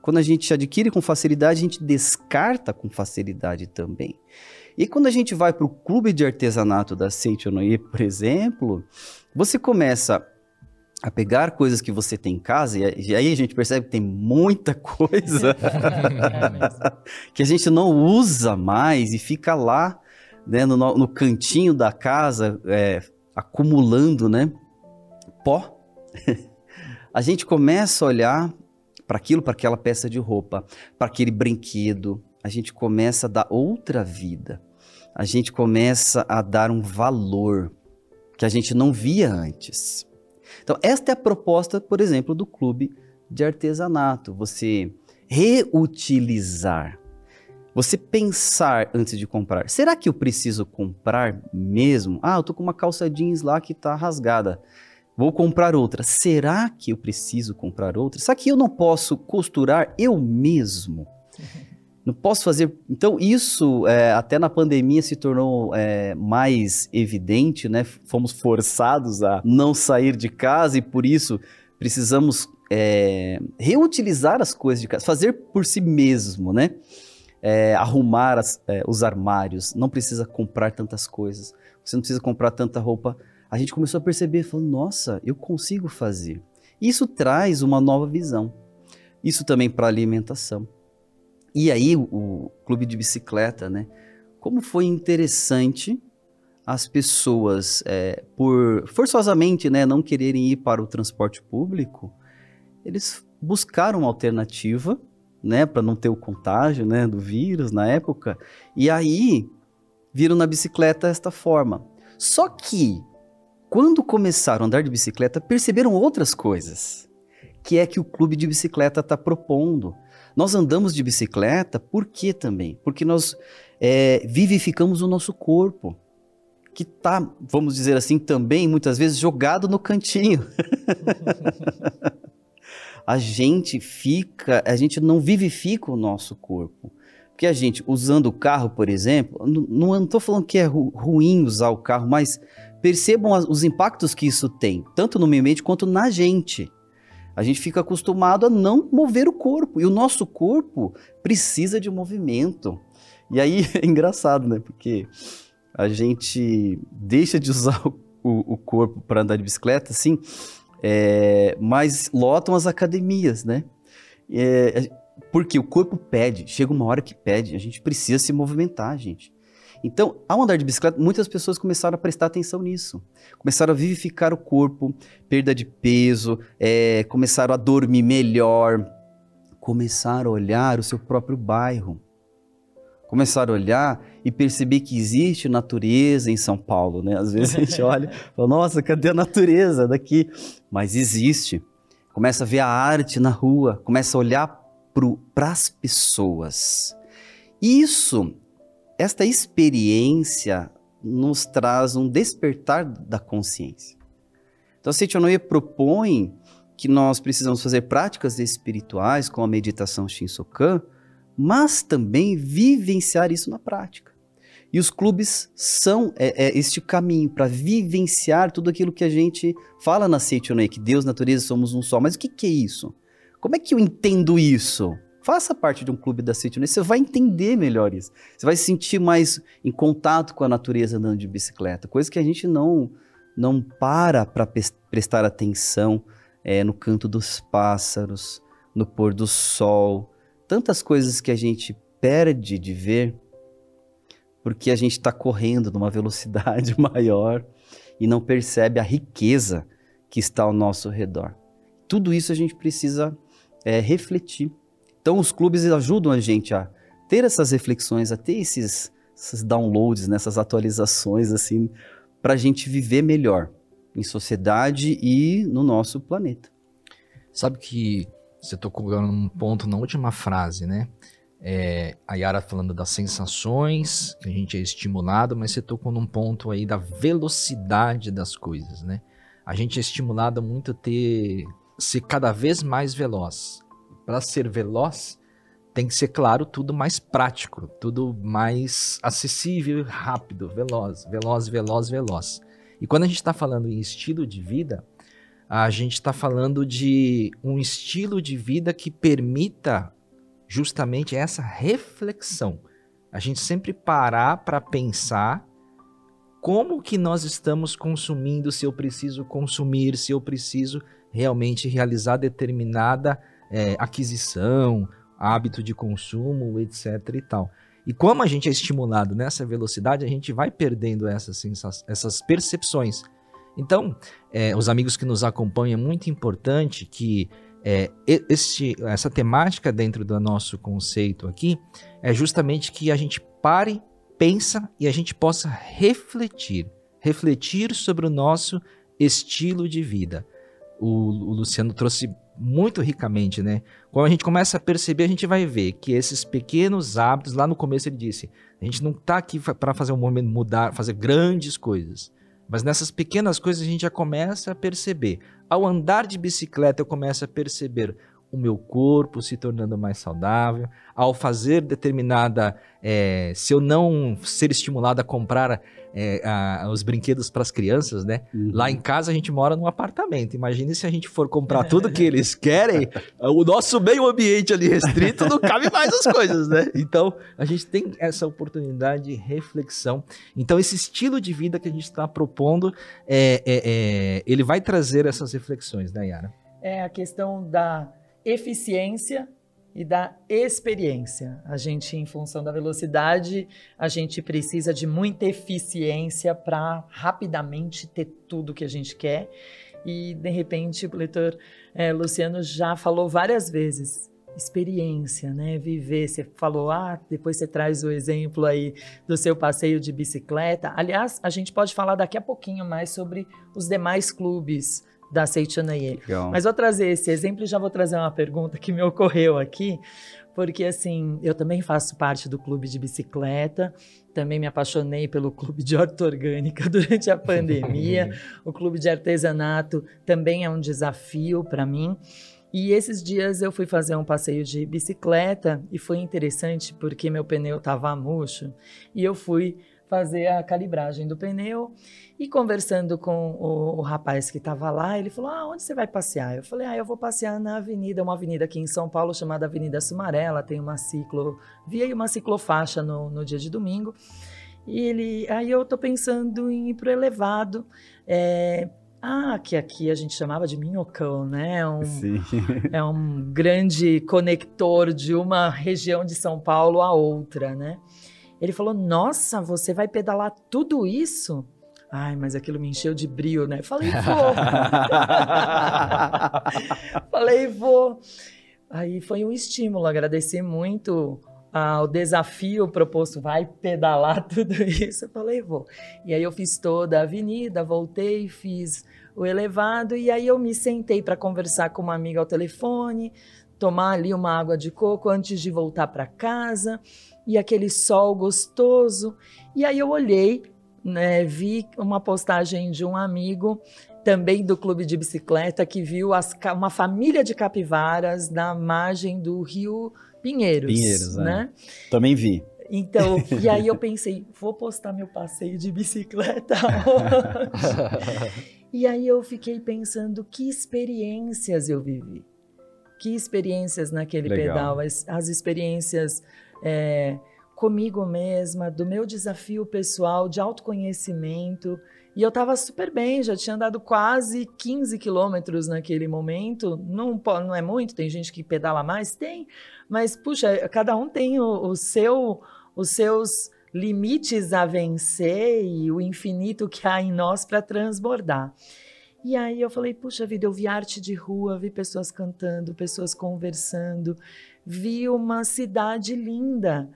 Quando a gente adquire com facilidade, a gente descarta com facilidade também. E quando a gente vai para o clube de artesanato da Seichonoye, por exemplo, você começa a pegar coisas que você tem em casa, e aí a gente percebe que tem muita coisa que a gente não usa mais e fica lá né, no, no cantinho da casa, é, acumulando né, pó. a gente começa a olhar para aquilo, para aquela peça de roupa, para aquele brinquedo. A gente começa a dar outra vida. A gente começa a dar um valor que a gente não via antes. Então, esta é a proposta, por exemplo, do clube de artesanato. Você reutilizar. Você pensar antes de comprar. Será que eu preciso comprar mesmo? Ah, eu tô com uma calça jeans lá que tá rasgada. Vou comprar outra. Será que eu preciso comprar outra? Será que eu não posso costurar eu mesmo? Não posso fazer. Então, isso é, até na pandemia se tornou é, mais evidente, né? Fomos forçados a não sair de casa e por isso precisamos é, reutilizar as coisas de casa, fazer por si mesmo, né? É, arrumar as, é, os armários, não precisa comprar tantas coisas, você não precisa comprar tanta roupa. A gente começou a perceber, falou, nossa, eu consigo fazer. Isso traz uma nova visão. Isso também para alimentação. E aí o, clube de bicicleta, né? Como foi interessante as pessoas, é, por forçosamente né, não quererem ir para o transporte público, eles buscaram uma alternativa, né, para não ter o contágio, né, do vírus na época, e aí viram na bicicleta esta forma. Só que quando começaram a andar de bicicleta, perceberam outras coisas, que é que o clube de bicicleta está propondo. Nós andamos de bicicleta por quê também? Porque nós é, vivificamos o nosso corpo que tá, vamos dizer assim, também muitas vezes jogado no cantinho. a gente fica, a gente não vivifica o nosso corpo. Porque a gente, usando o carro, por exemplo, não estou falando que é ru, ruim usar o carro, mas percebam os impactos que isso tem, tanto no meio ambiente quanto na gente. A gente fica acostumado a não mover o corpo, e o nosso corpo precisa de movimento. E aí é engraçado, né? Porque a gente deixa de usar o, o, corpo para andar de bicicleta, assim, é, mas lotam as academias, né? É, porque o corpo pede, chega uma hora que pede, a gente precisa se movimentar, gente. Então, ao andar de bicicleta, muitas pessoas começaram a prestar atenção nisso. Começaram a vivificar o corpo, perda de peso, é, começaram a dormir melhor, começaram a olhar o seu próprio bairro começar a olhar e perceber que existe natureza em São Paulo, né? Às vezes a gente olha e fala, nossa, cadê a natureza daqui? Mas existe. Começa a ver a arte na rua, começa a olhar para as pessoas. Isso, esta experiência nos traz um despertar da consciência. Então, a Seichonoye propõe que nós precisamos fazer práticas espirituais, como a meditação Shinsokan, mas também vivenciar isso na prática. E os clubes são é, é este caminho para vivenciar tudo aquilo que a gente fala na Seitonei, que Deus, natureza, somos um só. Mas o que, que é isso? Como é que eu entendo isso? Faça parte de um clube da Seitonei, você vai entender melhor isso. Você vai se sentir mais em contato com a natureza andando de bicicleta, coisa que a gente não, não para para prestar atenção é, no canto dos pássaros, no pôr do sol, tantas coisas que a gente perde de ver porque a gente está correndo numa velocidade maior e não percebe a riqueza que está ao nosso redor. Tudo isso a gente precisa é, refletir. Então, os clubes ajudam a gente a ter essas reflexões, a ter esses, esses downloads, nessas né, atualizações, assim, para a gente viver melhor em sociedade e no nosso planeta. Sabe que você tocou num ponto na última frase, né? É, a Yara falando das sensações, que a gente é estimulado, mas você tocou num ponto aí da velocidade das coisas, né? A gente é estimulado muito a ter ser cada vez mais veloz. Para ser veloz, tem que ser, claro, tudo mais prático, tudo mais acessível, rápido, veloz, veloz, veloz, veloz. E quando a gente está falando em estilo de vida, a gente está falando de um estilo de vida que permita justamente essa reflexão. A gente sempre parar para pensar como que nós estamos consumindo, se eu preciso consumir, se eu preciso realmente realizar determinada é, aquisição, hábito de consumo, etc. e tal. E como a gente é estimulado nessa velocidade, a gente vai perdendo essas, essas percepções. Então, é, os amigos que nos acompanham, é muito importante que é, este, essa temática dentro do nosso conceito aqui é justamente que a gente pare, pensa e a gente possa refletir, refletir sobre o nosso estilo de vida. O, o Luciano trouxe muito ricamente, né? Quando a gente começa a perceber, a gente vai ver que esses pequenos hábitos, lá no começo ele disse, a gente não está aqui para fazer um momento mudar, fazer grandes coisas. Mas nessas pequenas coisas a gente já começa a perceber. Ao andar de bicicleta, eu começo a perceber o meu corpo se tornando mais saudável, ao fazer determinada. É, se eu não ser estimulado a comprar é, a, os brinquedos para as crianças, né? Uhum. Lá em casa a gente mora num apartamento. Imagine se a gente for comprar tudo que eles querem, o nosso meio ambiente ali restrito não cabe mais as coisas, né? Então a gente tem essa oportunidade de reflexão. Então esse estilo de vida que a gente está propondo, é, é, é, ele vai trazer essas reflexões, né, Yara? É a questão da eficiência e da experiência. A gente, em função da velocidade, a gente precisa de muita eficiência para rapidamente ter tudo que a gente quer. E, de repente, o leitor é, Luciano já falou várias vezes. Experiência, né? Viver. Você falou, ah, depois você traz o exemplo aí do seu passeio de bicicleta. Aliás, a gente pode falar daqui a pouquinho mais sobre os demais clubes da Seichanaye. Legal. Mas vou trazer esse exemplo e já vou trazer uma pergunta que me ocorreu aqui, porque assim, eu também faço parte do clube de bicicleta, também me apaixonei pelo clube de horta orgânica durante a pandemia. o clube de artesanato também é um desafio para mim. E esses dias eu fui fazer um passeio de bicicleta e foi interessante porque meu pneu estava murcho e eu fui fazer a calibragem do pneu e conversando com o, o rapaz que estava lá, ele falou: Ah, onde você vai passear? Eu falei: Ah, eu vou passear na avenida, uma avenida aqui em São Paulo chamada Avenida Sumarela, tem uma ciclovia e uma ciclofaixa no, no dia de domingo. E ele, aí eu tô pensando em ir pro elevado. É, ah, que aqui a gente chamava de minhocão, né? Um, Sim. é um grande conector de uma região de São Paulo a outra, né? Ele falou: Nossa, você vai pedalar tudo isso? Ai, mas aquilo me encheu de brio, né? Falei, vou. Falei, vou. Aí foi um estímulo, agradecer muito ao desafio proposto, vai pedalar tudo isso. Eu falei, vou. E aí eu fiz toda a avenida, voltei, fiz o elevado e aí eu me sentei para conversar com uma amiga ao telefone, tomar ali uma água de coco antes de voltar para casa e aquele sol gostoso. E aí eu olhei, né, vi uma postagem de um amigo também do clube de bicicleta que viu as, uma família de capivaras na margem do Rio Pinheiros, Pinheiros, é. né? Também vi. Então, e aí eu pensei, vou postar meu passeio de bicicleta hoje. E aí eu fiquei pensando que experiências eu vivi. Que experiências naquele Legal. pedal, as, as experiências é, comigo mesma, do meu desafio pessoal de autoconhecimento. E eu estava super bem, já tinha andado quase 15 quilômetros naquele momento. Não, não é muito, tem gente que pedala mais? Tem. Mas, puxa, cada um tem o, o seu, os seus limites a vencer e o infinito que há em nós para transbordar. E aí eu falei, puxa vida, eu vi arte de rua, vi pessoas cantando, pessoas conversando, vi uma cidade linda.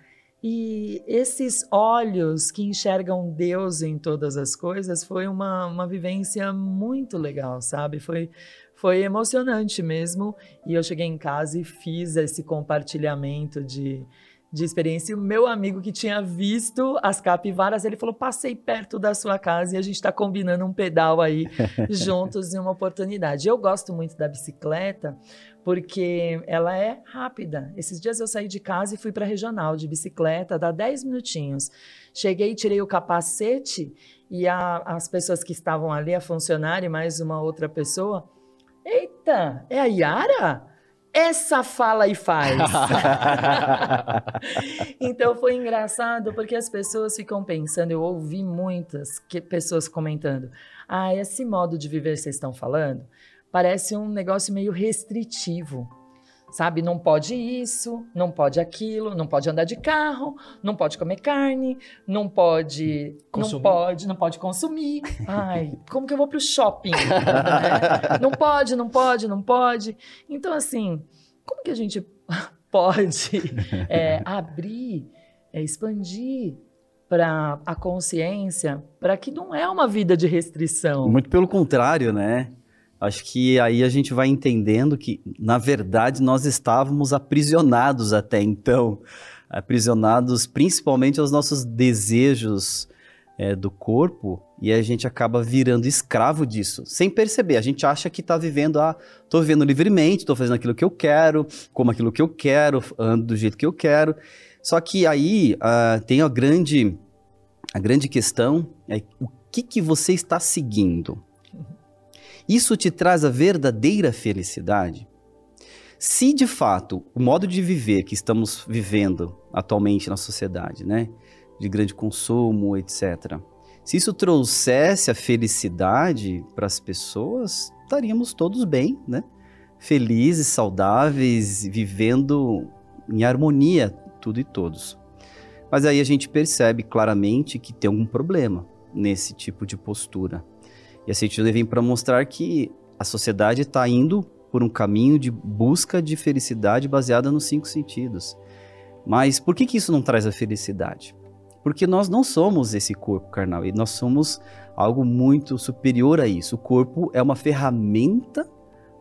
E esses olhos que enxergam Deus em todas as coisas foi uma, uma vivência muito legal, sabe? Foi, foi emocionante mesmo. E eu cheguei em casa e fiz esse compartilhamento de, de experiência. E o meu amigo que tinha visto as capivaras, ele falou: passei perto da sua casa e a gente está combinando um pedal aí juntos em uma oportunidade. Eu gosto muito da bicicleta porque ela é rápida. Esses dias eu saí de casa e fui para a regional de bicicleta, dá 10 minutinhos. Cheguei, tirei o capacete e a- as pessoas que estavam ali, a funcionária e mais uma outra pessoa, eita, é a Yara? Essa fala e faz. então foi engraçado porque as pessoas ficam pensando, eu ouvi muitas que- pessoas comentando, ah, esse modo de viver que vocês estão falando parece um negócio meio restritivo. Sabe, não pode isso, não pode aquilo, não pode andar de carro, não pode comer carne, não pode, Consumir. não pode, não pode consumir. Ai, como que eu vou pro shopping? né? Não pode, não pode, não pode. Então, assim, como que a gente pode é, abrir, é, expandir para a consciência para que não é uma vida de restrição? Muito pelo contrário, né? Acho que aí a gente vai entendendo que, na verdade, nós estávamos aprisionados até então. Aprisionados principalmente aos nossos desejos é, do corpo E a gente acaba virando escravo disso, sem perceber. A gente acha que está vivendo, ah, tô vivendo livremente, tô fazendo aquilo que eu quero, como aquilo que eu quero, ando do jeito que eu quero. Só que aí uh, tem a grande, a grande questão, é o que, que você está seguindo? Isso te traz a verdadeira felicidade? Se de fato o modo de viver que estamos vivendo atualmente na sociedade, né, de grande consumo, etc., se isso trouxesse a felicidade para as pessoas, estaríamos todos bem, né? Felizes, saudáveis, vivendo em harmonia, tudo e todos. Mas aí a gente percebe claramente que tem algum problema nesse tipo de postura. E a Cientista vem para mostrar que a sociedade está indo por um caminho de busca de felicidade baseada nos cinco sentidos. Mas por que, que isso não traz a felicidade? Porque nós não somos esse corpo carnal, e nós somos algo muito superior a isso. O corpo é uma ferramenta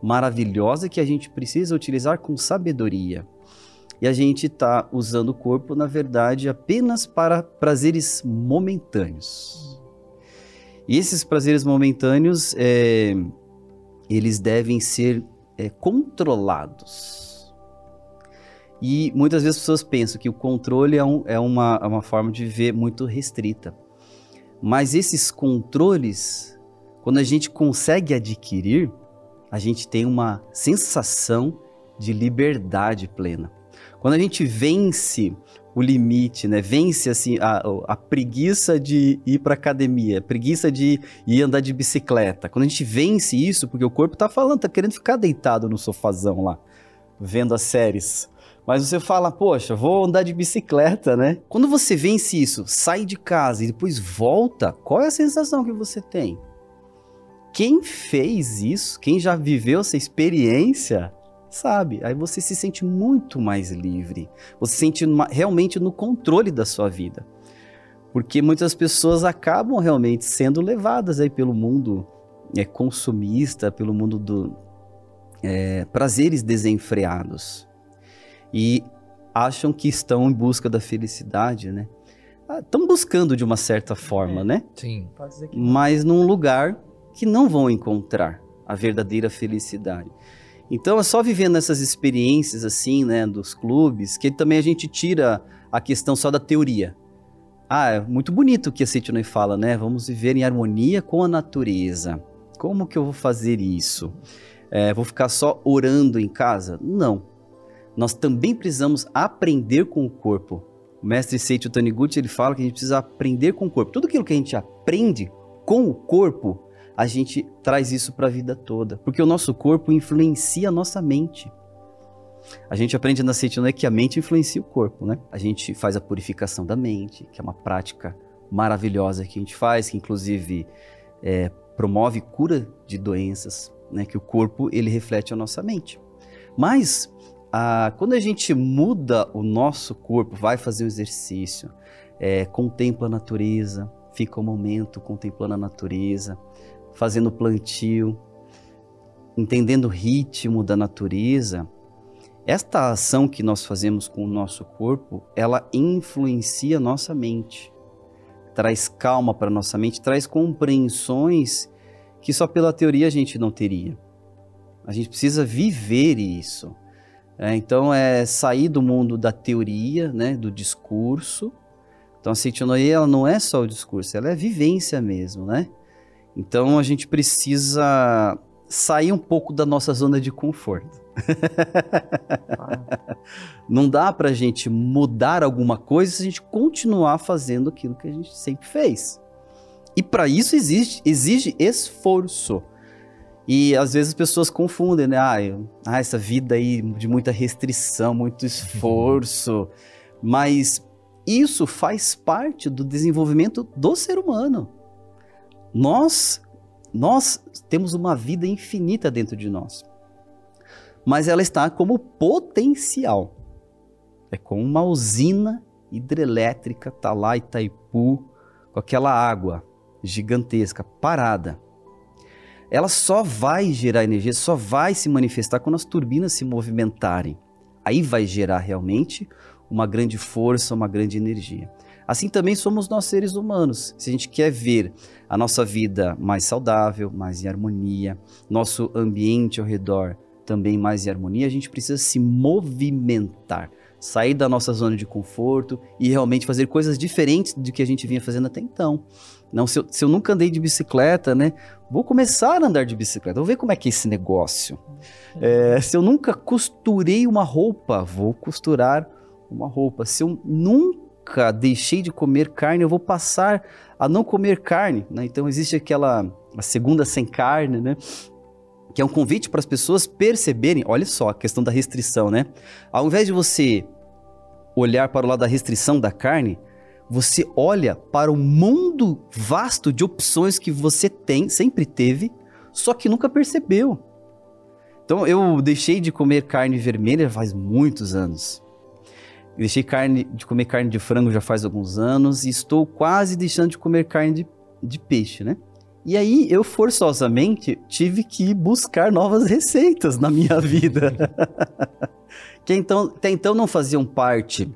maravilhosa que a gente precisa utilizar com sabedoria. E a gente está usando o corpo, na verdade, apenas para prazeres momentâneos. E esses prazeres momentâneos, é, eles devem ser é, controlados. E muitas vezes as pessoas pensam que o controle é, um, é uma, é uma forma de viver muito restrita. Mas esses controles, quando a gente consegue adquirir, a gente tem uma sensação de liberdade plena. Quando a gente vence o limite, né? Vence assim a, a preguiça de ir para academia, preguiça de ir andar de bicicleta. Quando a gente vence isso, porque o corpo tá falando, tá querendo ficar deitado no sofazão lá, vendo as séries. Mas você fala, poxa, vou andar de bicicleta, né? Quando você vence isso, sai de casa e depois volta, qual é a sensação que você tem? Quem fez isso, quem já viveu essa experiência, sabe? Aí você se sente muito mais livre. Você se sente realmente no controle da sua vida. Porque muitas pessoas acabam realmente sendo levadas aí pelo mundo é, consumista, pelo mundo do é, prazeres desenfreados e acham que estão em busca da felicidade, né? Estão ah, buscando de uma certa forma, é, né? Sim. Mas num lugar que não vão encontrar a verdadeira felicidade. Então é só vivendo essas experiências assim, né, dos clubes, que também a gente tira a questão só da teoria. Ah, é muito bonito o que a Citinoi fala, né? Vamos viver em harmonia com a natureza. Como que eu vou fazer isso? É, vou ficar só orando em casa? Não nós também precisamos aprender com o corpo. O mestre Seiichi Taniguchi ele fala que a gente precisa aprender com o corpo. Tudo aquilo que a gente aprende com o corpo, a gente traz isso para a vida toda, porque o nosso corpo influencia a nossa mente. A gente aprende na Seiichi que a mente influencia o corpo, né? A gente faz a purificação da mente, que é uma prática maravilhosa que a gente faz, que inclusive é, promove cura de doenças, né? Que o corpo ele reflete a nossa mente. Mas ah, quando a gente muda o nosso corpo, vai fazer o exercício, é, contempla a natureza, fica um momento contemplando a natureza, fazendo plantio, entendendo o ritmo da natureza, esta ação que nós fazemos com o nosso corpo, ela influencia nossa mente, traz calma para nossa mente, traz compreensões que só pela teoria a gente não teria. A gente precisa viver isso. É, então, é sair do mundo da teoria, né, do discurso. Então, a Seitonoye, ela não é só o discurso, ela é vivência mesmo, né? Então, a gente precisa sair um pouco da nossa zona de conforto. não dá para a gente mudar alguma coisa se a gente continuar fazendo aquilo que a gente sempre fez. E para isso exige, exige esforço. E às vezes as pessoas confundem, né? Ah, eu, ah, essa vida aí de muita restrição, muito esforço. Mas isso faz parte do desenvolvimento do ser humano. Nós, nós temos uma vida infinita dentro de nós. Mas ela está como potencial. É como uma usina hidrelétrica, tá lá Itaipu, com aquela água gigantesca, parada ela só vai gerar energia, só vai se manifestar quando as turbinas se movimentarem. Aí vai gerar realmente uma grande força, uma grande energia. Assim também somos nós seres humanos. Se a gente quer ver a nossa vida mais saudável, mais em harmonia, nosso ambiente ao redor também mais em harmonia, a gente precisa se movimentar, sair da nossa zona de conforto e realmente fazer coisas diferentes do que a gente vinha fazendo até então. Não, se eu, se eu nunca andei de bicicleta, né? Vou começar a andar de bicicleta, vou ver como é que é esse negócio. É, se eu nunca costurei uma roupa, vou costurar uma roupa. Se eu nunca deixei de comer carne, eu vou passar a não comer carne. Né? Então existe aquela segunda sem carne, né? Que é um convite para as pessoas perceberem, olha só, a questão da restrição, né? Ao invés de você olhar para o lado da restrição da carne, você olha para o mundo vasto de opções que você tem, sempre teve, só que nunca percebeu. Então eu deixei de comer carne vermelha faz muitos anos. Deixei carne, de comer carne de frango já faz alguns anos e estou quase deixando de comer carne de, de peixe, né? E aí eu forçosamente tive que buscar novas receitas na minha vida. que então, até então não faziam parte.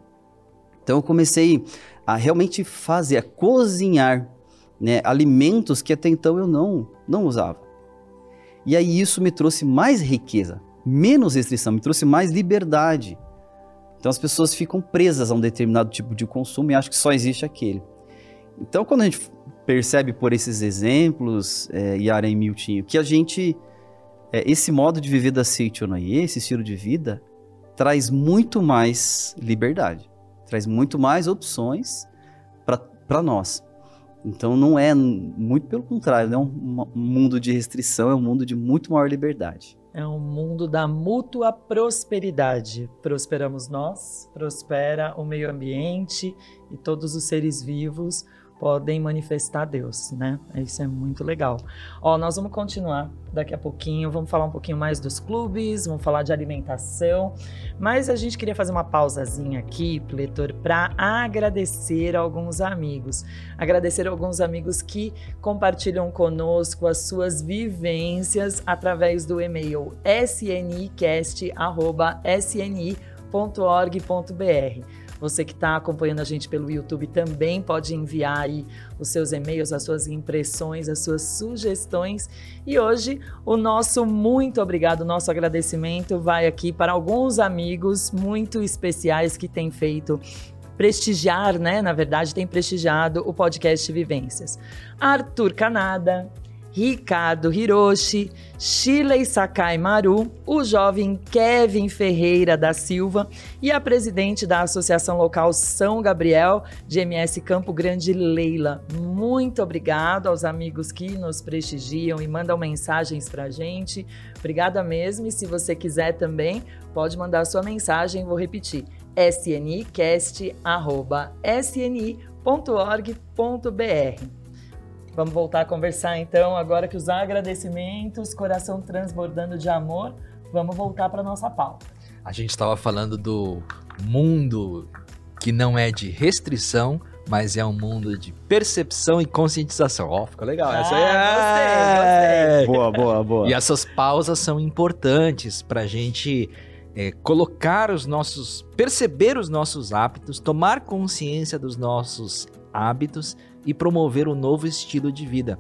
Então eu comecei a realmente fazer, a cozinhar né, alimentos que até então eu não, não usava. E aí isso me trouxe mais riqueza, menos restrição, me trouxe mais liberdade. Então as pessoas ficam presas a um determinado tipo de consumo e acham que só existe aquele. Então quando a gente percebe por esses exemplos, é, Yara e Miltinho, que a gente, é, esse modo de viver da Seichonoye, esse estilo de vida, traz muito mais liberdade, traz muito mais opções para nós. Então não é, muito pelo contrário, não é um, um mundo de restrição, é um mundo de muito maior liberdade. É um mundo da mútua prosperidade. Prosperamos nós, prospera o meio ambiente e todos os seres vivos podem manifestar Deus, né? Isso é muito legal. Ó, nós vamos continuar daqui a pouquinho, vamos falar um pouquinho mais dos clubes, vamos falar de alimentação, mas a gente queria fazer uma pausazinha aqui, Pletor, para agradecer alguns amigos. Agradecer alguns amigos que compartilham conosco as suas vivências através do e-mail snicast@sni.org.br. Você que está acompanhando a gente pelo YouTube também pode enviar aí os seus e-mails, as suas impressões, as suas sugestões. E hoje o nosso muito obrigado, nosso agradecimento vai aqui para alguns amigos muito especiais que têm feito prestigiar, né? Na verdade, tem prestigiado o podcast Vivências. Arthur Canada, Ricardo Hiroshi, Shirley Sakai Maru, o jovem Kevin Ferreira da Silva e a presidente da Associação Local São Gabriel de MS Campo Grande, Leila. Muito obrigado aos amigos que nos prestigiam e mandam mensagens para a gente. Obrigada mesmo. E se você quiser também, pode mandar sua mensagem. Vou repetir: snicast.sni.org.br. Vamos voltar a conversar então, agora que os agradecimentos, coração transbordando de amor, vamos voltar para nossa pauta. A gente estava falando do mundo que não é de restrição, mas é um mundo de percepção e conscientização. Ó, oh, ficou legal. Ah, Essa aí é... gostei, gostei. Boa, boa, boa. E essas pausas são importantes para a gente é, colocar os nossos, perceber os nossos hábitos, tomar consciência dos nossos hábitos e promover um novo estilo de vida.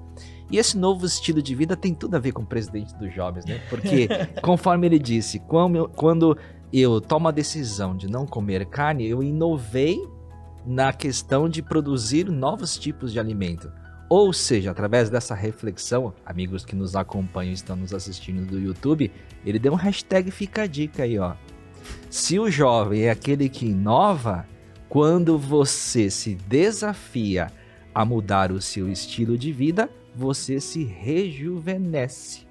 E esse novo estilo de vida tem tudo a ver com o presidente dos jovens, né? Porque, conforme ele disse, quando eu tomo a decisão de não comer carne, eu inovei na questão de produzir novos tipos de alimento. Ou seja, através dessa reflexão, amigos que nos acompanham e estão nos assistindo do YouTube, ele deu um hashtag Fica a Dica aí, ó. Se o jovem é aquele que inova, quando você se desafia a mudar o seu estilo de vida, você se rejuvenesce,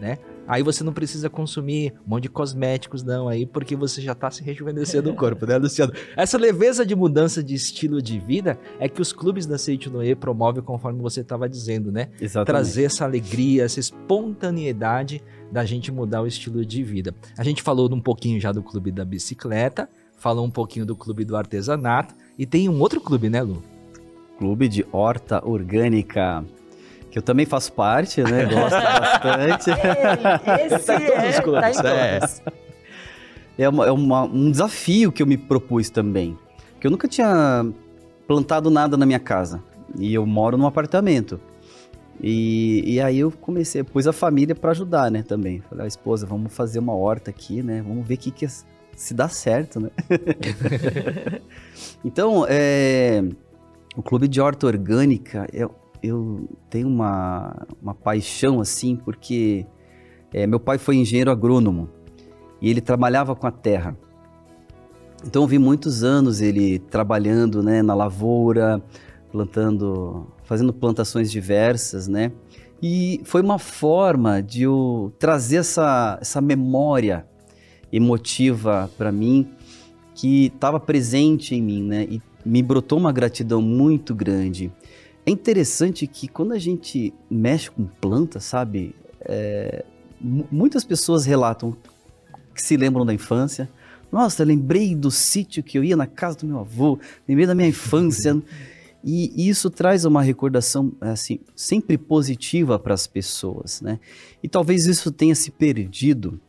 né? Aí você não precisa consumir um monte de cosméticos não aí, porque você já está se rejuvenescendo o corpo, né, Luciano? Essa leveza de mudança de estilo de vida é que os clubes da Seite Noé promovem conforme você estava dizendo, né? Exatamente. Trazer essa alegria, essa espontaneidade da gente mudar o estilo de vida. A gente falou um pouquinho já do clube da bicicleta, falou um pouquinho do clube do artesanato e tem um outro clube, né, Lu? Clube de Horta Orgânica. Que eu também faço parte, né? Gosto bastante. Ei, esse Tá todos os é, clubes, tá em é. todos. É, uma- é uma- um desafio que eu me propus também. Que eu nunca tinha plantado nada na minha casa. E eu moro num apartamento. E, e aí eu comecei, pus a família para ajudar, né, também. Falei, a esposa, vamos fazer uma horta aqui, né? Vamos ver o que, que se dá certo, né? então, é, o Clube de Horta Orgânica, eu, eu tenho uma, uma paixão, assim, porque é, meu pai foi engenheiro agrônomo e ele trabalhava com a terra. Então, eu vi muitos anos ele trabalhando, né, na lavoura, plantando, fazendo plantações diversas, né? E foi uma forma de eu trazer essa, essa memória emotiva para mim que estava presente em mim, né? E me brotou uma gratidão muito grande. É interessante que quando a gente mexe com planta, sabe? É, muitas pessoas relatam que se lembram da infância. Nossa, lembrei do sítio que eu ia na casa do meu avô, lembrei da minha infância. E isso traz uma recordação assim sempre positiva para as pessoas, né? E talvez isso tenha se perdido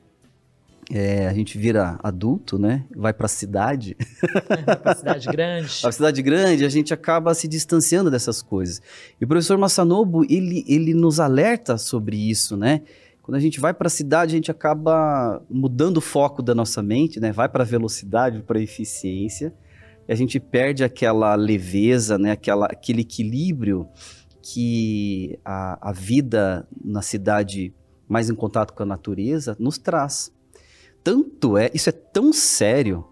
é, a gente vira adulto, né? Vai para a cidade. Vai para cidade grande. a cidade grande, a gente acaba se distanciando dessas coisas. E o professor Massanobo, ele, ele nos alerta sobre isso, né? Quando a gente vai para a cidade, a gente acaba mudando o foco da nossa mente, né? Vai para a velocidade, para a eficiência. E a gente perde aquela leveza, né? Aquela, aquele equilíbrio que a, a vida na cidade, mais em contato com a natureza, nos traz. Tanto é, isso é tão sério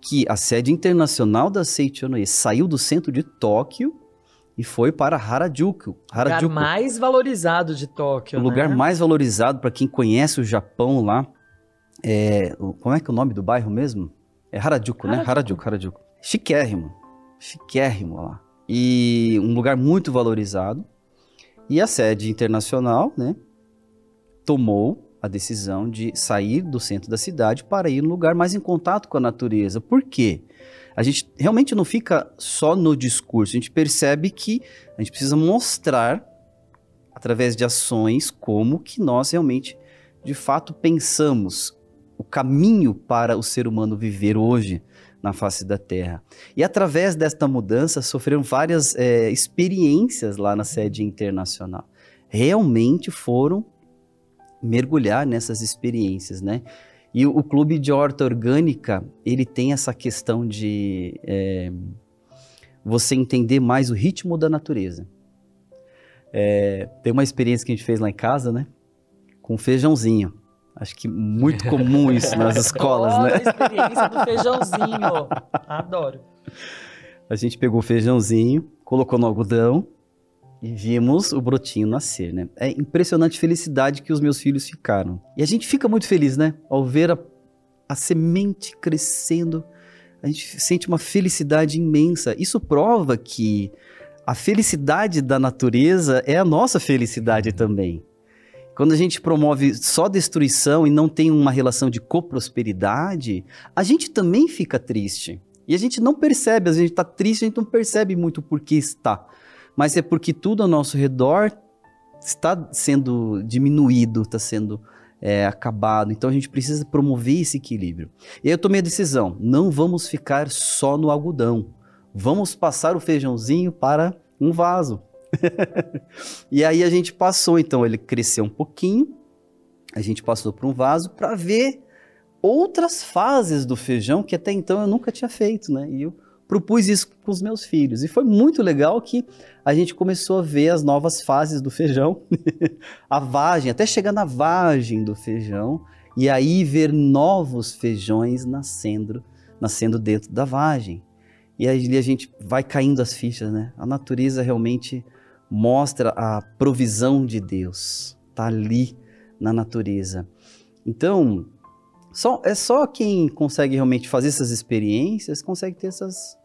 que a sede internacional da Seichonoye saiu do centro de Tóquio e foi para Harajuku. Harajuku. Lugar mais valorizado de Tóquio, O né? lugar mais valorizado para quem conhece o Japão lá. É, como é que é o nome do bairro mesmo? É Harajuku, né? Harajuku. né? Harajuku, Harajuku. Chiquérrimo. Chiquérrimo lá. E um lugar muito valorizado. E a sede internacional, né? Tomou a decisão de sair do centro da cidade para ir num lugar mais em contato com a natureza. Por quê? A gente realmente não fica só no discurso, a gente percebe que a gente precisa mostrar através de ações como que nós realmente de fato pensamos o caminho para o ser humano viver hoje na face da Terra. E através desta mudança sofreram várias é, experiências lá na sede internacional. Realmente foram mergulhar nessas experiências, né? E o, o clube de horta orgânica, ele tem essa questão de é, você entender mais o ritmo da natureza. É, tem uma experiência que a gente fez lá em casa, né? Com feijãozinho. Acho que muito comum isso nas escolas, né? a experiência do feijãozinho. Adoro. A gente pegou o feijãozinho, colocou no algodão, e vimos o brotinho nascer, né? É impressionante a felicidade que os meus filhos ficaram. E a gente fica muito feliz, né? Ao ver a, a semente crescendo, a gente sente uma felicidade imensa. Isso prova que a felicidade da natureza é a nossa felicidade também. Quando a gente promove só destruição e não tem uma relação de coprosperidade, a gente também fica triste. E a gente não percebe, a gente está triste, a gente não percebe muito por que está mas é porque tudo ao nosso redor está sendo diminuído, está sendo é, acabado. Então a gente precisa promover esse equilíbrio. E eu tomei a decisão: não vamos ficar só no algodão. Vamos passar o feijãozinho para um vaso. e aí a gente passou, então ele cresceu um pouquinho, a gente passou para um vaso para ver outras fases do feijão que até então eu nunca tinha feito, né? E eu propus isso com os meus filhos. E foi muito legal que a gente começou a ver as novas fases do feijão, a vagem, até chegar na vagem do feijão, e aí ver novos feijões nascendo, nascendo dentro da vagem. E aí a gente vai caindo as fichas, né? A natureza realmente mostra a provisão de Deus, tá ali na natureza. Então, só, é só quem consegue realmente fazer essas experiências consegue ter essas.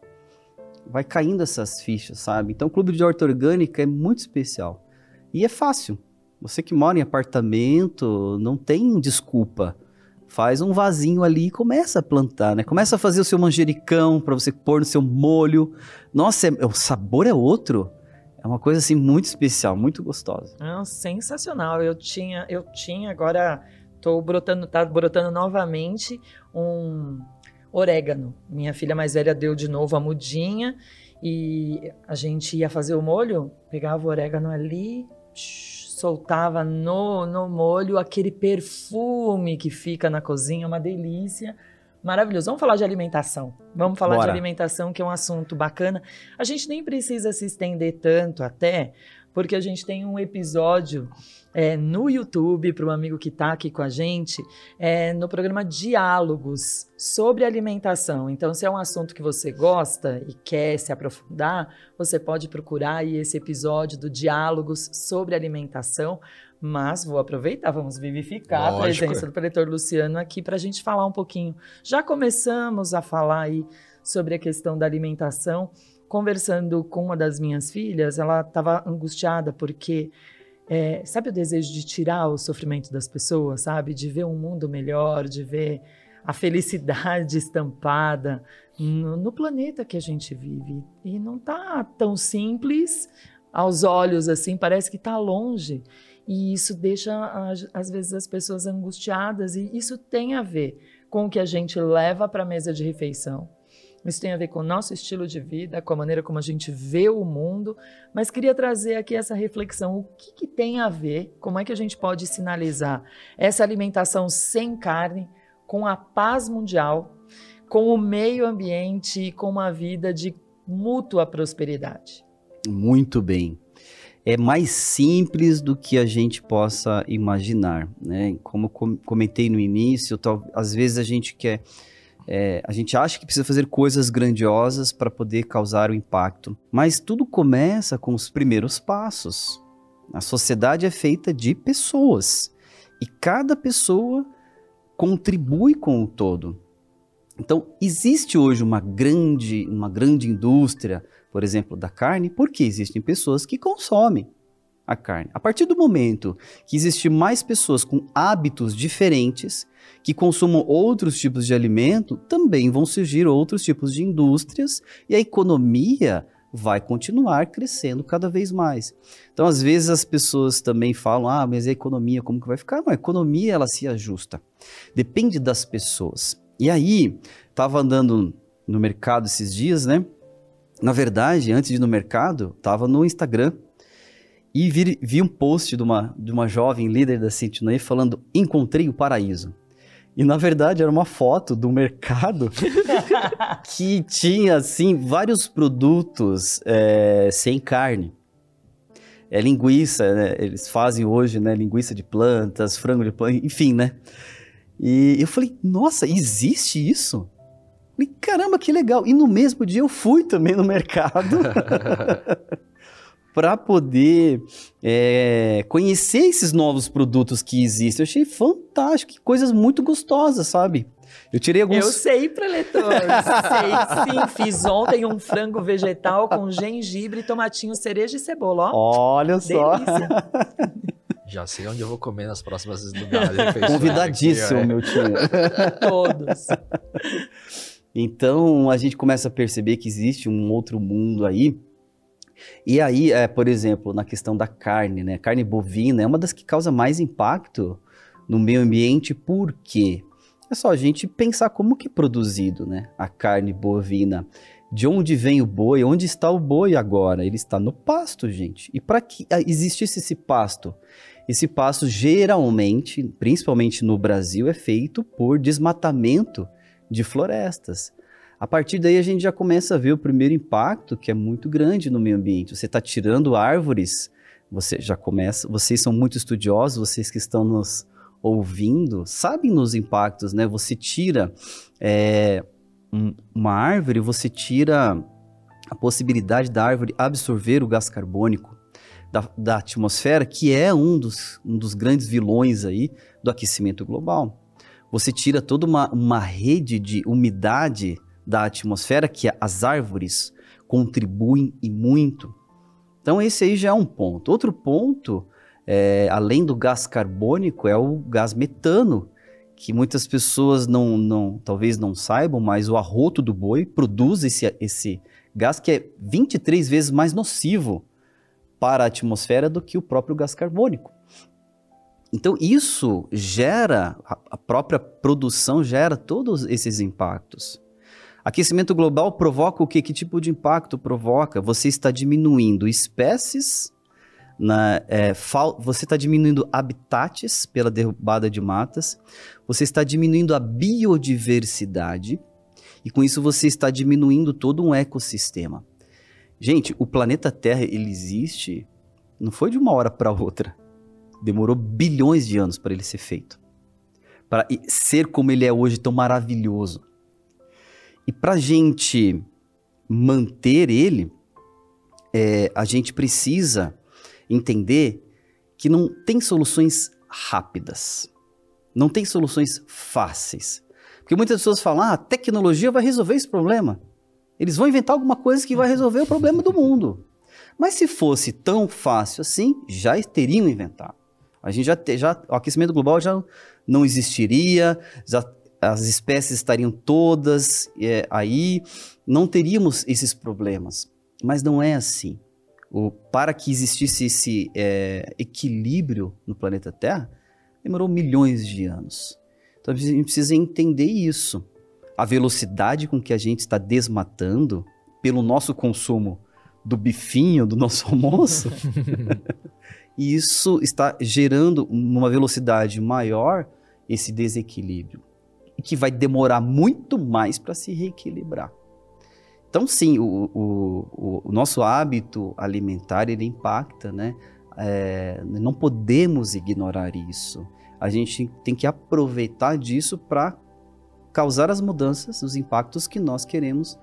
Vai caindo essas fichas, sabe? Então, o clube de horta orgânica é muito especial. E é fácil. Você que mora em apartamento, não tem desculpa. Faz um vasinho ali e começa a plantar, né? Começa a fazer o seu manjericão para você pôr no seu molho. Nossa, é, o sabor é outro. É uma coisa assim muito especial, muito gostosa. É sensacional. Eu tinha, eu tinha agora Tô brotando, tá brotando novamente um orégano. Minha filha mais velha deu de novo a mudinha E a gente ia fazer o molho, pegava o orégano ali, soltava no, no molho aquele perfume que fica na cozinha, uma delícia. Maravilhoso. Vamos falar de alimentação. Vamos falar Bora. de alimentação, que é um assunto bacana. A gente nem precisa se estender tanto até, porque a gente tem um episódio é, no YouTube, para um amigo que está aqui com a gente, é, no programa Diálogos sobre alimentação. Então, se é um assunto que você gosta e quer se aprofundar, você pode procurar aí esse episódio do Diálogos sobre alimentação. Mas vou aproveitar, vamos vivificar a Lógico. presença do preletor Luciano aqui para a gente falar um pouquinho. Já começamos a falar aí sobre a questão da alimentação. Conversando com uma das minhas filhas, ela estava angustiada porque é, sabe o desejo de tirar o sofrimento das pessoas, sabe? De ver um mundo melhor, de ver a felicidade estampada no, no planeta que a gente vive. E não tá tão simples aos olhos assim, parece que tá longe. E isso deixa, às- vezes, as pessoas angustiadas, e isso tem a ver com o que a gente leva para a mesa de refeição. Isso tem a ver com o nosso estilo de vida, com a maneira como a gente vê o mundo, mas queria trazer aqui essa reflexão. O que, que tem a ver? Como é que a gente pode sinalizar essa alimentação sem carne com a paz mundial, com o meio ambiente e com uma vida de mútua prosperidade? Muito bem. É mais simples do que a gente possa imaginar, né? Como comentei no início, tal- às vezes a gente quer, é, a gente acha que precisa fazer coisas grandiosas para poder causar o impacto, mas tudo começa com os primeiros passos. A sociedade é feita de pessoas e cada pessoa contribui com o todo. Então, existe hoje uma grande, uma grande indústria por exemplo, da carne, porque existem pessoas que consomem a carne. A partir do momento que existir mais pessoas com hábitos diferentes, que consumam outros tipos de alimento, também vão surgir outros tipos de indústrias e a economia vai continuar crescendo cada vez mais. Então, às vezes as pessoas também falam: "Ah, mas a economia como que vai ficar?" Não, a economia ela se ajusta. Depende das pessoas. E aí, tava andando no mercado esses dias, né? Na verdade, antes de ir no mercado, estava no Instagram e vi, vi um post de uma, de uma jovem líder da Sentinel falando: Encontrei o paraíso. E na verdade era uma foto do mercado que tinha assim vários produtos é, sem carne. É linguiça, né? eles fazem hoje, né? Linguiça de plantas, frango de plantas, enfim, né? E eu falei, nossa, existe isso? Falei, caramba, que legal. E no mesmo dia eu fui também no mercado para poder é, conhecer esses novos produtos que existem. Eu achei fantástico, que coisas muito gostosas, sabe? Eu tirei alguns. Eu sei, preletor. sei sim. Fiz ontem um frango vegetal com gengibre, tomatinho, cereja e cebola. Ó, Olha só. Já sei onde eu vou comer nas próximas lugares. Convidadíssimo, aqui, meu tio. Todos. Então a gente começa a perceber que existe um outro mundo aí. E aí, é, por exemplo, na questão da carne, né? Carne bovina é uma das que causa mais impacto no meio ambiente, por quê? É só a gente pensar como que é produzido, né? A carne bovina. De onde vem o boi? Onde está o boi agora? Ele está no pasto, gente. E para que ah, existisse esse pasto? Esse pasto geralmente, principalmente no Brasil, é feito por desmatamento de florestas. A partir daí a gente já começa a ver o primeiro impacto, que é muito grande no meio ambiente. Você está tirando árvores, você já começa. Vocês são muito estudiosos, vocês que estão nos ouvindo, sabem nos impactos, né? Você tira é, um- uma árvore, você tira a possibilidade da árvore absorver o gás carbônico da, da atmosfera, que é um dos, um dos grandes vilões aí do aquecimento global você tira toda uma, uma rede de umidade da atmosfera que as árvores contribuem e muito. Então esse aí já é um ponto. Outro ponto, é, além do gás carbônico, é o gás metano, que muitas pessoas não, não, talvez não saibam, mas o arroto do boi produz esse, esse gás que é 23 vezes mais nocivo para a atmosfera do que o próprio gás carbônico. Então, isso gera, a própria produção gera todos esses impactos. Aquecimento global provoca o quê? Que tipo de impacto provoca? Você está diminuindo espécies, na, é, você está diminuindo habitats pela derrubada de matas, você está diminuindo a biodiversidade e com isso você está diminuindo todo um ecossistema. Gente, o planeta Terra ele existe, não foi de uma hora para outra. Demorou bilhões de anos para ele ser feito. Para ser como ele é hoje, tão maravilhoso. E para a gente manter ele, é, a gente precisa entender que não tem soluções rápidas. Não tem soluções fáceis. Porque muitas pessoas falam: ah, a tecnologia vai resolver esse problema. Eles vão inventar alguma coisa que vai resolver o problema do mundo. Mas se fosse tão fácil assim, já teriam inventado. A gente já, te, já o aquecimento global já não existiria, já, as espécies estariam todas é, aí, não teríamos esses problemas. Mas não é assim. O, para que existisse esse é, equilíbrio no planeta Terra, demorou milhões de anos. Então a gente precisa entender isso. A velocidade com que a gente está desmatando pelo nosso consumo do bifinho do nosso almoço, e isso está gerando uma velocidade maior esse desequilíbrio, que vai demorar muito mais para se reequilibrar. Então, sim, o, o, o, nosso hábito alimentar ele impacta, né? É, não podemos ignorar isso. A gente tem que aproveitar disso para causar as mudanças, os impactos que nós queremos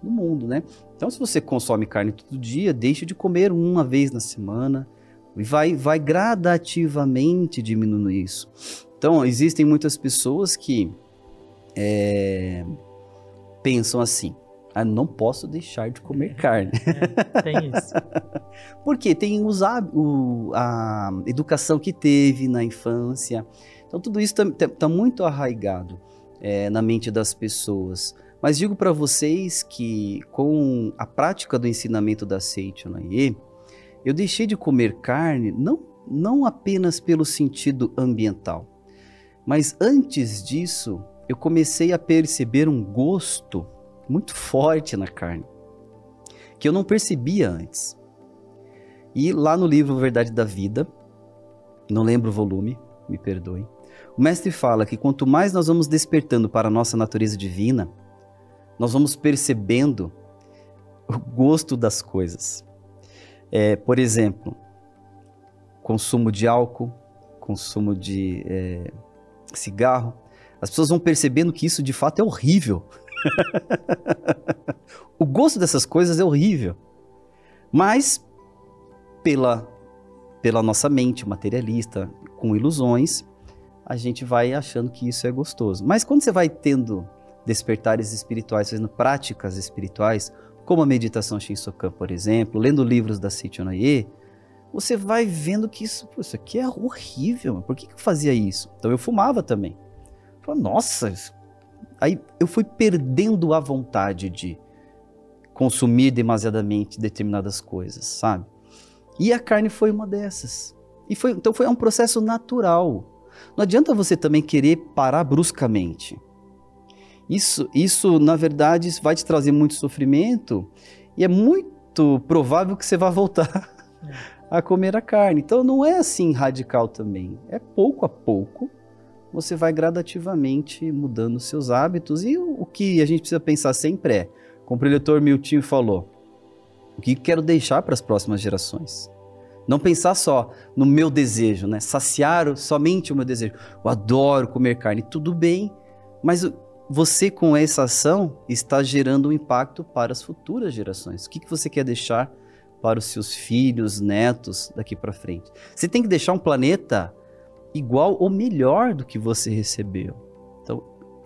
no mundo, né? Então, se você consome carne todo dia, deixe de comer uma vez na semana e vai, vai gradativamente diminuindo isso. Então, existem muitas pessoas que é, pensam assim: ah, não posso deixar de comer carne. É, tem isso. Porque tem os, o, a educação que teve na infância. Então, tudo isso está tá muito arraigado é, na mente das pessoas. Mas digo para vocês que, com a prática do ensinamento da Seichonaye, eu deixei de comer carne não, não apenas pelo sentido ambiental, mas antes disso eu comecei a perceber um gosto muito forte na carne, que eu não percebia antes. E lá no livro Verdade da Vida, não lembro o volume, me perdoem, o mestre fala que quanto mais nós vamos despertando para a nossa natureza divina, nós vamos percebendo o gosto das coisas. É, por exemplo, consumo de álcool, consumo de é, cigarro. As pessoas vão percebendo que isso de fato é horrível. o gosto dessas coisas é horrível. Mas, pela, pela nossa mente materialista, com ilusões, a gente vai achando que isso é gostoso. Mas quando você vai tendo despertares espirituais, fazendo práticas espirituais, como a meditação Shinsokan, por exemplo, lendo livros da Seichonaye, você vai vendo que isso, isso aqui é horrível. Por que, que eu fazia isso? Então eu fumava também. Nossa, aí eu fui perdendo a vontade de consumir demasiadamente determinadas coisas, sabe? E a carne foi uma dessas. E foi, então foi um processo natural. Não adianta você também querer parar bruscamente. Isso, isso, na verdade, vai te trazer muito sofrimento e é muito provável que você vá voltar a comer a carne. Então não é assim radical também. É pouco a pouco você vai gradativamente mudando seus hábitos e o, que a gente precisa pensar sempre é, como o preletor Miltinho falou, o que quero deixar para as próximas gerações. Não pensar só no meu desejo, né? Saciar somente o meu desejo. Eu adoro comer carne, tudo bem, mas você com essa ação está gerando um impacto para as futuras gerações. O que você quer deixar para os seus filhos, netos daqui para frente? Você tem que deixar um planeta igual ou melhor do que você recebeu. Então,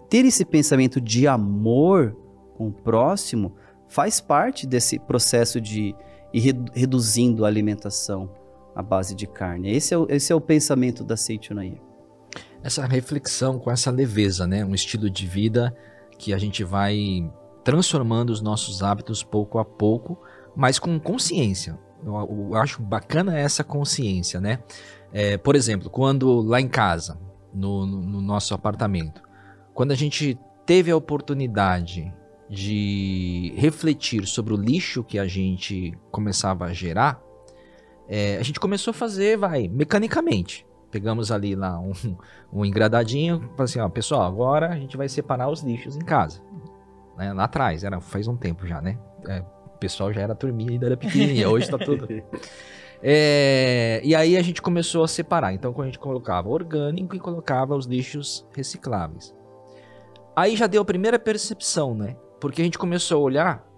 ter esse pensamento de amor com o próximo faz parte desse processo de ir reduzindo a alimentação à base de carne. Esse é o, esse é o pensamento da Seichunaia essa reflexão com essa leveza, né? Um estilo de vida que a gente vai transformando os nossos hábitos pouco a pouco, mas com consciência. Eu, eu acho bacana essa consciência, né? É, por exemplo, quando lá em casa, no, no, no nosso apartamento, quando a gente teve a oportunidade de refletir sobre o lixo que a gente começava a gerar, é, a gente começou a fazer, vai, mecanicamente. Pegamos ali lá um, um engradadinho, assim, ó, pessoal, agora a gente vai separar os lixos em casa. Né, lá atrás, era, faz um tempo já, né? É, pessoal já era turminha, ainda era pequenininha, hoje tá tudo... É, e aí a gente começou a separar. Então a gente colocava orgânico e colocava os lixos recicláveis. Aí já deu a primeira percepção, né? Porque a gente começou a olhar,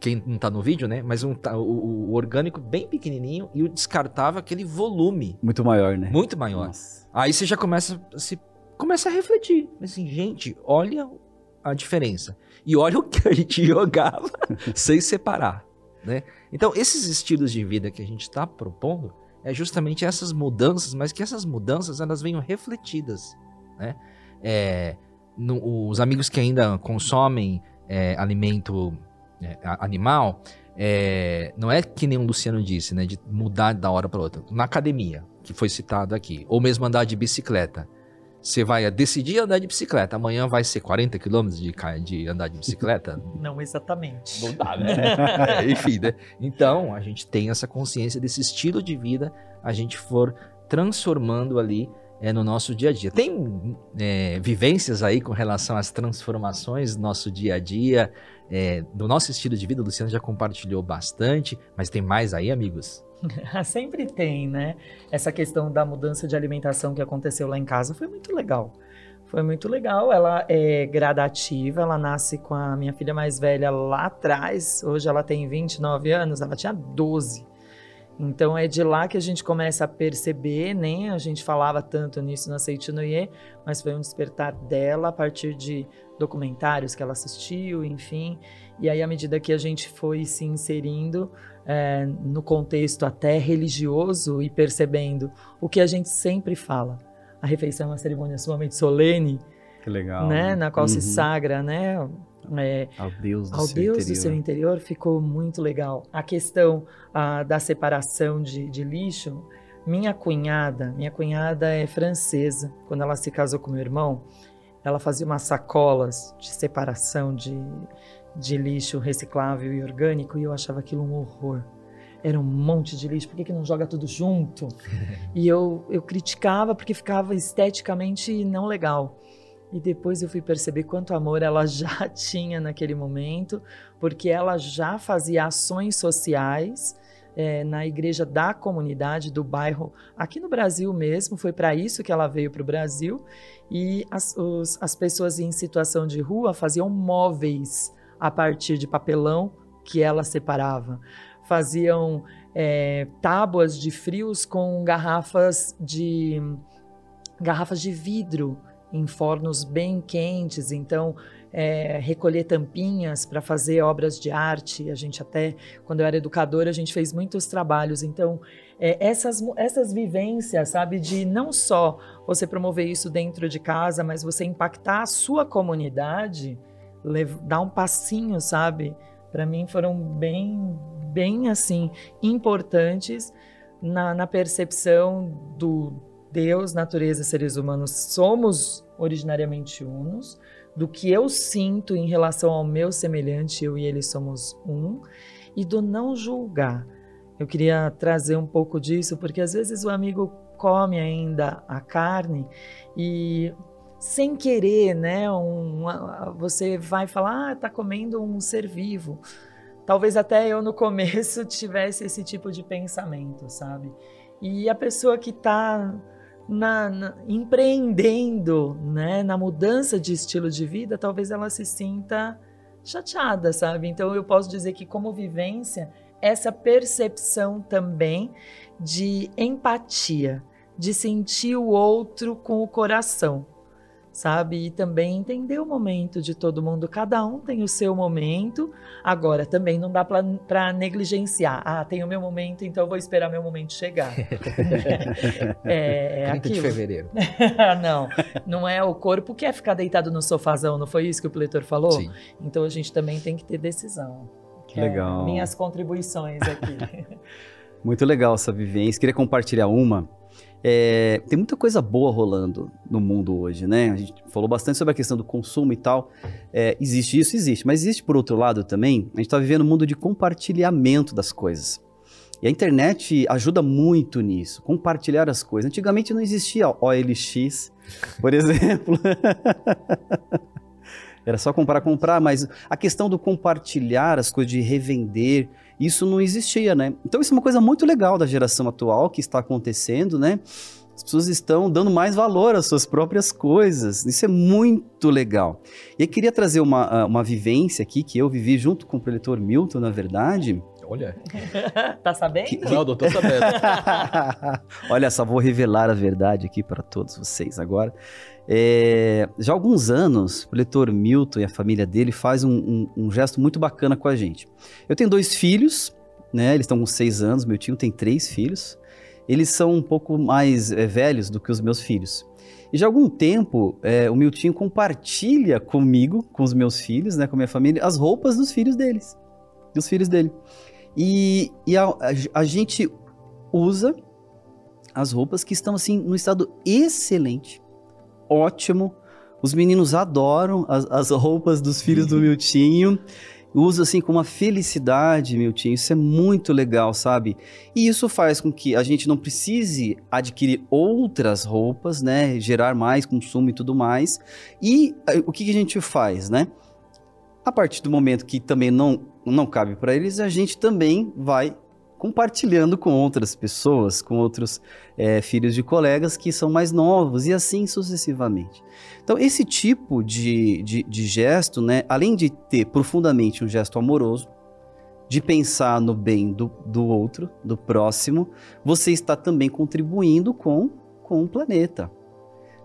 quem não tá no vídeo, né? Mas um, o, o, orgânico bem pequenininho e o descartável aquele volume. Muito maior, né? Muito maior. Nossa. Aí você já começa se, começa a refletir. Assim, gente, olha a diferença. E olha o que a gente jogava sem separar, né? Então, esses estilos de vida que a gente está propondo é justamente essas mudanças, mas que essas mudanças elas venham refletidas, né? É, no, os amigos que ainda consomem é, alimento é, animal, é, não é que nem o Luciano disse, né? De mudar da hora para outra. Na academia, que foi citado aqui, ou mesmo andar de bicicleta. Você vai decidir andar de bicicleta, amanhã vai ser 40 quilômetros de, de andar de bicicleta? Não exatamente. Não dá, né? Enfim, né? Então, a gente tem essa consciência desse estilo de vida, a gente for transformando ali é, no nosso dia a dia. Tem é, vivências aí com relação às transformações do nosso dia a dia, é, do nosso estilo de vida, o Luciano já compartilhou bastante, mas tem mais aí, amigos? Sempre tem, né? Essa questão da mudança de alimentação que aconteceu lá em casa foi muito legal. Foi muito legal. Ela é gradativa, ela nasce com a minha filha mais velha lá atrás. Hoje ela tem 29 anos, ela tinha 12. Então é de lá que a gente começa a perceber, nem a gente falava tanto nisso na Seitinoye, mas foi um despertar dela a partir de documentários que ela assistiu, enfim. E aí, à medida que a gente foi se inserindo, é, no contexto até religioso e percebendo o que a gente sempre fala. A refeição é uma cerimônia sumamente solene, que legal, né? Na qual uhum. se sagra, né? É, ao Deus, do, ao seu Deus interior. do seu interior ficou muito legal. A questão ah, da separação de, de lixo, minha cunhada, minha cunhada é francesa. Quando ela se casou com meu irmão, ela fazia umas sacolas de separação de, de lixo reciclável e orgânico e eu achava aquilo um horror. Era um monte de lixo, por que, que não joga tudo junto? e eu, eu criticava porque ficava esteticamente não legal. E depois eu fui perceber quanto amor ela já tinha naquele momento, porque ela já fazia ações sociais é, na igreja da comunidade do bairro, aqui no Brasil mesmo, foi para isso que ela veio para o Brasil. E as, os, as pessoas em situação de rua faziam móveis a partir de papelão que ela separava. Faziam é, tábuas de frios com garrafas de garrafas de vidro em fornos bem quentes, então é, recolher tampinhas para fazer obras de arte. A gente até, quando eu era educadora, a gente fez muitos trabalhos. Então, é, essas, essas vivências, sabe, de não só você promover isso dentro de casa, mas você impactar a sua comunidade, dar um passinho, sabe? Para mim foram bem, bem assim importantes na, na percepção do Deus, natureza, seres humanos somos originariamente unos, do que eu sinto em relação ao meu semelhante, eu e ele somos um, e do não julgar. Eu queria trazer um pouco disso, porque às vezes o amigo come ainda a carne e sem querer, né? Um, você vai falar, ah, tá comendo um ser vivo. Talvez até eu no começo tivesse esse tipo de pensamento, sabe? E a pessoa que está na, na, empreendendo, né, na mudança de estilo de vida, talvez ela se sinta chateada, sabe? Então eu posso dizer que como vivência, essa percepção também de empatia, de sentir o outro com o coração sabe? E também entender o momento de todo mundo. Cada um tem o seu momento. Agora, também não dá para negligenciar. Ah, tem o meu momento, então eu vou esperar meu momento chegar. é, é 30 aquilo. de fevereiro. não, não é o corpo que é ficar deitado no sofazão, não foi isso que o Pleitor falou? Sim. Então a gente também tem que ter decisão. Que legal. É, minhas contribuições aqui. Muito legal essa vivência. Queria compartilhar uma É, tem muita coisa boa rolando no mundo hoje, né? A gente falou bastante sobre a questão do consumo e tal. É, existe isso, existe. Mas existe, por outro lado, também, a gente está vivendo um mundo de compartilhamento das coisas. E a internet ajuda muito nisso, compartilhar as coisas. Antigamente não existia OLX, por exemplo. Era só comprar, comprar, mas a questão do compartilhar as coisas, de revender, isso não existia, né? Então isso é uma coisa muito legal da geração atual que está acontecendo, né? As pessoas estão dando mais valor às suas próprias coisas. Isso é muito legal. E eu queria trazer uma, ah, uma vivência aqui que eu vivi junto com o preletor Milton, na verdade. Olha. tá sabendo? Que- Não, doutor sabendo. Olha só, vou revelar a verdade aqui para todos vocês agora. É, já há alguns anos, o leitor Milton e a família dele faz um, um- um gesto muito bacana com a gente. Eu tenho dois filhos, né? Eles estão com seis anos, meu tio tem três filhos. Eles são um pouco mais é, velhos do que os meus filhos. E já há algum tempo, é, o Miltinho compartilha comigo, com os meus filhos, né, com a minha família, as roupas dos filhos deles. Dos filhos dele. E, e a, a- a gente usa as roupas que estão assim no estado excelente, ótimo. Os meninos adoram as, as roupas dos filhos do Miltinho. Usa assim com uma felicidade, Miltinho. Isso é muito legal, sabe? E isso faz com que a gente não precise adquirir outras roupas, né? Gerar mais consumo e tudo mais. E eh, o que, que a gente faz, né? A partir do momento que também não, não cabe para eles, a gente também vai compartilhando com outras pessoas, com outros eh, filhos de colegas que são mais novos e assim sucessivamente. Então, esse tipo de, de, de gesto, né, além de ter profundamente um gesto amoroso, de pensar no bem do, do outro, do próximo, você está também contribuindo com, com o planeta.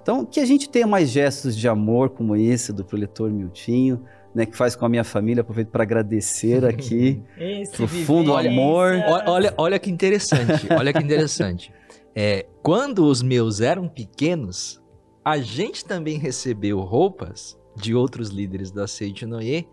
Então, que a gente tenha mais gestos de amor como esse do proletor Miltinho, né, que faz com a minha família, aproveito para agradecer aqui. Esse Profundo amor. Olha, olha, olha que interessante, olha que interessante. É, quando os meus eram pequenos, a gente também recebeu roupas de outros líderes da Seitinoye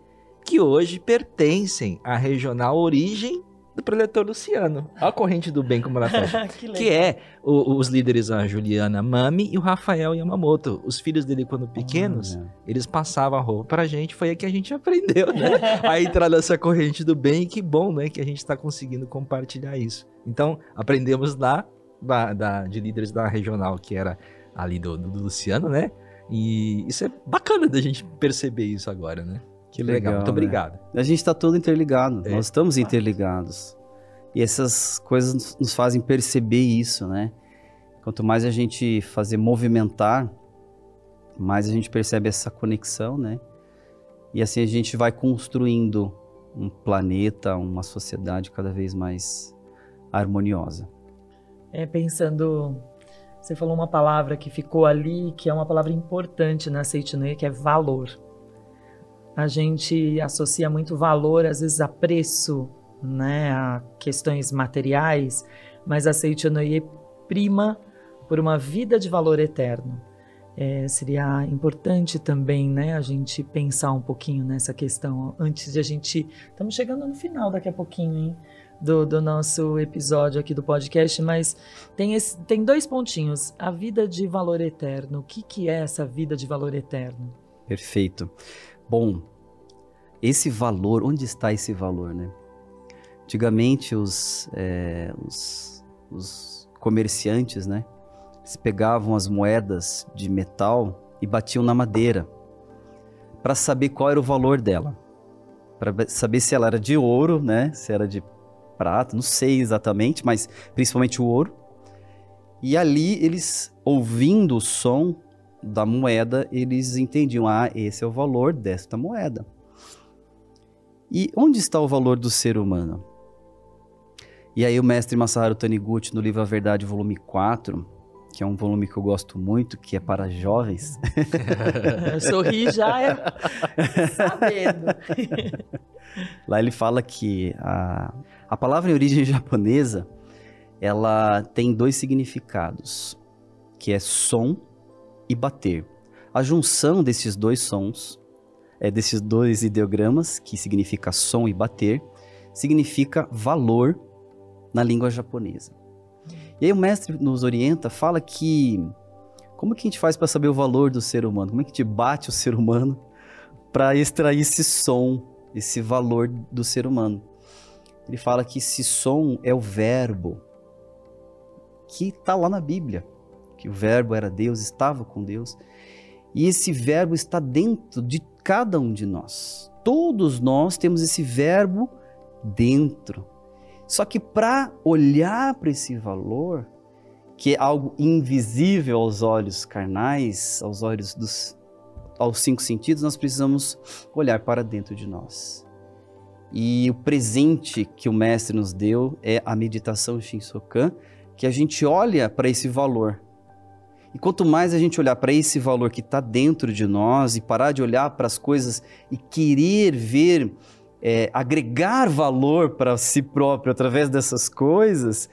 que hoje pertencem à regional origem do preletor Luciano. A corrente do bem como ela fecha. que. Que é o- os líderes, a Juliana Mami e o Rafael Yamamoto. Os filhos dele, quando pequenos, Olha. eles passavam a roupa pra gente, foi aí que a gente aprendeu, né? a entrar nessa corrente do bem, e que bom, né? Que a gente tá conseguindo compartilhar isso. Então, aprendemos lá da, da- de líderes da regional, que era ali do, do Luciano, né? E isso é bacana da gente perceber isso agora, né? Que legal. Muito né? obrigado. A gente está todo interligado, É. nós estamos interligados. E essas coisas nos- fazem perceber isso, né? Quanto mais a gente fazer movimentar, mais a gente percebe essa conexão, né? E assim a gente vai construindo um planeta, uma sociedade cada vez mais harmoniosa. É, pensando, você falou uma palavra que ficou ali, que é uma palavra importante na Seitinoye, que é valor. A gente associa muito valor, às vezes, a preço, né, a questões materiais, mas a Seitinoye prima por uma vida de valor eterno. É, seria importante também, né, a gente pensar um pouquinho nessa questão antes de a gente. Estamos chegando no final daqui a pouquinho, hein? Do, do nosso episódio aqui do podcast, mas tem, esse, tem dois pontinhos. A vida de valor eterno. O que, que é essa vida de valor eterno? Perfeito. Bom, esse valor, onde está esse valor, né? Antigamente os, é, os, os comerciantes, né? Eles pegavam as moedas de metal e batiam na madeira para saber qual era o valor dela, para saber se ela era de ouro, né? Se era de prata, não sei exatamente, mas principalmente o ouro. E ali eles, ouvindo o som da moeda, eles entendiam, ah, esse é o valor desta moeda. E onde está o valor do ser humano? E aí o mestre Masaharu Taniguchi, no livro A Verdade, volume 4, que é um volume que eu gosto muito, que é para jovens, Sorrir já é sabendo. lá ele fala que a, a palavra em origem japonesa, ela tem dois significados, que é som e bater. A junção desses dois sons, é, desses dois ideogramas, que significa som e bater, significa valor na língua japonesa. E aí o mestre nos orienta, fala que como que a gente faz para saber o valor do ser humano? Como é que a gente bate o ser humano para extrair esse som, esse valor do ser humano? Ele fala que esse som é o verbo que está lá na Bíblia, que o verbo era Deus, estava com Deus, e esse verbo está dentro de cada um de nós. Todos nós temos esse verbo dentro. Só que para olhar para esse valor, que é algo invisível aos olhos carnais, aos olhos dos aos cinco sentidos, nós precisamos olhar para dentro de nós. E o presente que o mestre nos deu é a meditação Shinsokan, que a gente olha para esse valor. E quanto mais a gente olhar para esse valor que está dentro de nós e parar de olhar para as coisas e querer ver, é, agregar valor para si próprio através dessas coisas,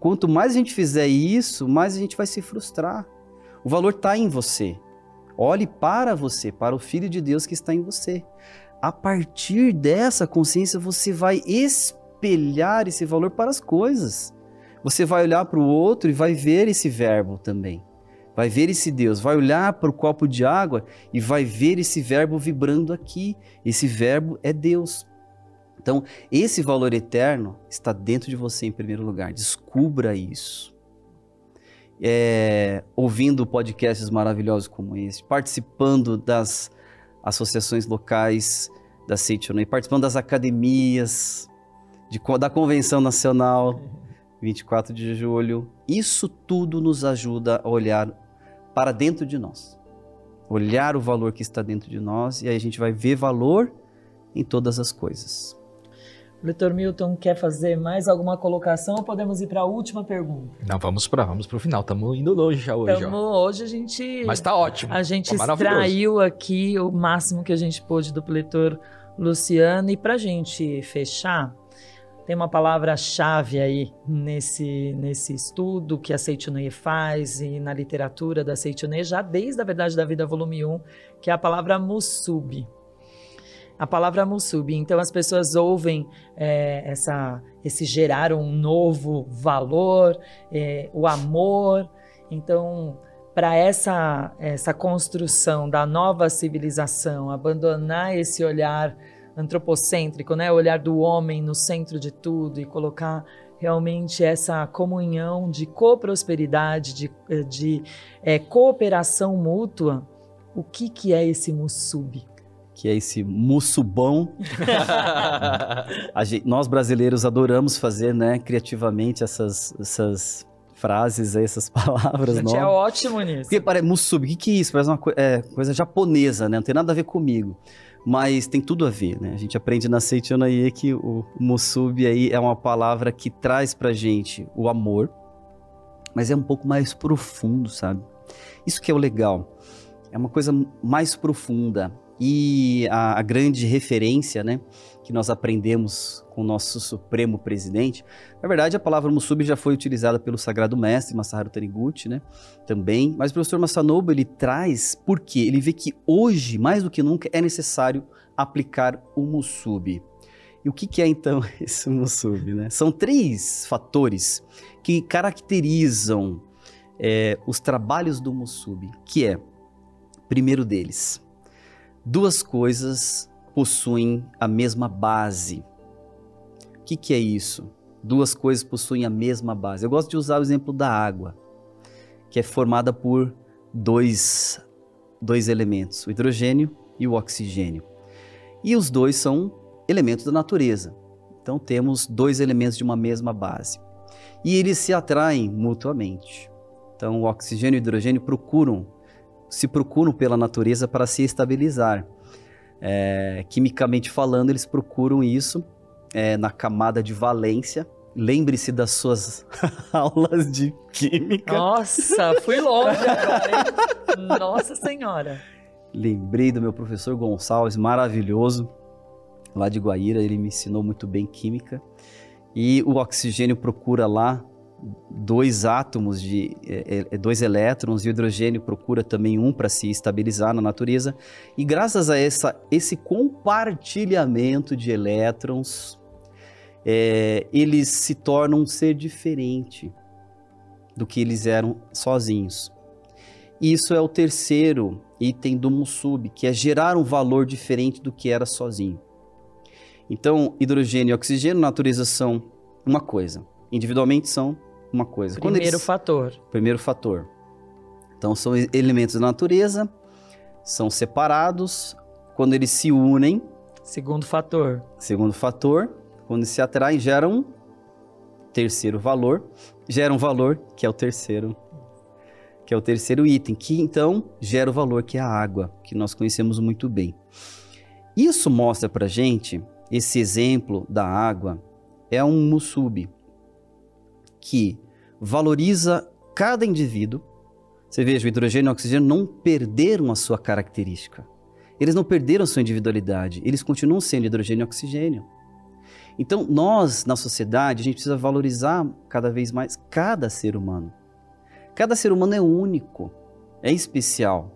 quanto mais a gente fizer isso, mais a gente vai se frustrar. O valor está em você. Olhe para você, para o Filho de Deus que está em você. A partir dessa consciência, você vai espelhar esse valor para as coisas. Você vai olhar para o outro e vai ver esse verbo também. Vai ver esse Deus, vai olhar para o copo de água e vai ver esse verbo vibrando aqui. Esse verbo é Deus. Então, esse valor eterno está dentro de você em primeiro lugar. Descubra isso é, ouvindo podcasts maravilhosos como esse, participando das associações locais da Seitonei, participando das academias, de, da Convenção Nacional, 24 de julho. Isso tudo nos ajuda a olhar para dentro de nós. Olhar o valor que está dentro de nós e aí a gente vai ver valor em todas as coisas. Leitor Milton quer fazer mais alguma colocação ou podemos ir para a última pergunta? Não, vamos para vamos o final. Estamos indo longe já hoje. Tamo, hoje a gente. Mas está ótimo. A gente tá extraiu aqui o máximo que a gente pôde do leitor Luciano. E para a gente fechar, tem uma palavra-chave aí nesse, nesse estudo que a Seitonei faz e na literatura da Seitonei, já desde a Verdade da Vida, volume 1, que é a palavra musubi a palavra musubi. Então as pessoas ouvem é, essa, esse gerar um novo valor, é, o amor. Então, para essa, essa construção da nova civilização, abandonar esse olhar antropocêntrico, né? o olhar do homem no centro de tudo e colocar realmente essa comunhão de coprosperidade, de, de é, cooperação mútua, o que, que é esse musubi? que é esse mussubão. gente, nós brasileiros adoramos fazer, né, criativamente essas, essas frases, essas palavras. A gente é ótimo nisso. Porque parece musubi, o que, que é isso? Parece uma co é, coisa japonesa, né? Não tem nada a ver comigo. Mas tem tudo a ver, né? A gente aprende na Seichonaie que o musubi aí é uma palavra que traz pra gente o amor, mas é um pouco mais profundo, sabe? Isso que é o legal. É uma coisa mais profunda e a, a, grande referência, né, que nós aprendemos com o nosso Supremo Presidente, na verdade a palavra Musubi já foi utilizada pelo Sagrado Mestre Masaharu Taniguchi, né, também, mas o professor Masanobu ele traz porque ele vê que hoje, mais do que nunca, é necessário aplicar o Musubi. E o que, que é então esse Musubi? Né? São três fatores que caracterizam é, os trabalhos do Musubi, que é, primeiro deles, duas coisas possuem a mesma base. O que, que é isso? Duas coisas possuem a mesma base. Eu gosto de usar o exemplo da água, que é formada por dois, dois elementos, o hidrogênio e o oxigênio. E os dois são elementos da natureza. Então temos dois elementos de uma mesma base. E eles se atraem mutuamente. Então o oxigênio e o hidrogênio procuram se procuram pela natureza para se estabilizar. É, quimicamente falando, eles procuram isso é, na camada de valência. Lembre-se das suas aulas de química. Nossa, fui longe agora, hein? Nossa Senhora. Lembrei do meu professor Gonçalves, maravilhoso, lá de Guaíra, ele me ensinou muito bem química. E o oxigênio procura lá dois átomos de é, é, dois elétrons o hidrogênio procura também um para se estabilizar na natureza e graças a essa, esse compartilhamento de elétrons é, eles se tornam um ser diferente do que eles eram sozinhos. Isso é o terceiro item do Musub, que é gerar um valor diferente do que era sozinho. Então, hidrogênio e oxigênio na natureza são uma coisa, individualmente são uma coisa. Primeiro eles... fator. Primeiro fator. Então, são elementos da natureza, são separados, quando eles se unem. Segundo fator. Segundo fator, quando se atraem, geram terceiro valor, gera um valor que é o terceiro que é o terceiro item, que então gera o valor que é a água, que nós conhecemos muito bem. Isso mostra para gente esse exemplo da água é um musubi que valoriza cada indivíduo. Você veja, o hidrogênio e o oxigênio não perderam a sua característica. Eles não perderam a sua individualidade. Eles continuam sendo hidrogênio e oxigênio. Então, nós, na sociedade, a gente precisa valorizar cada vez mais cada ser humano. Cada ser humano é único, é especial.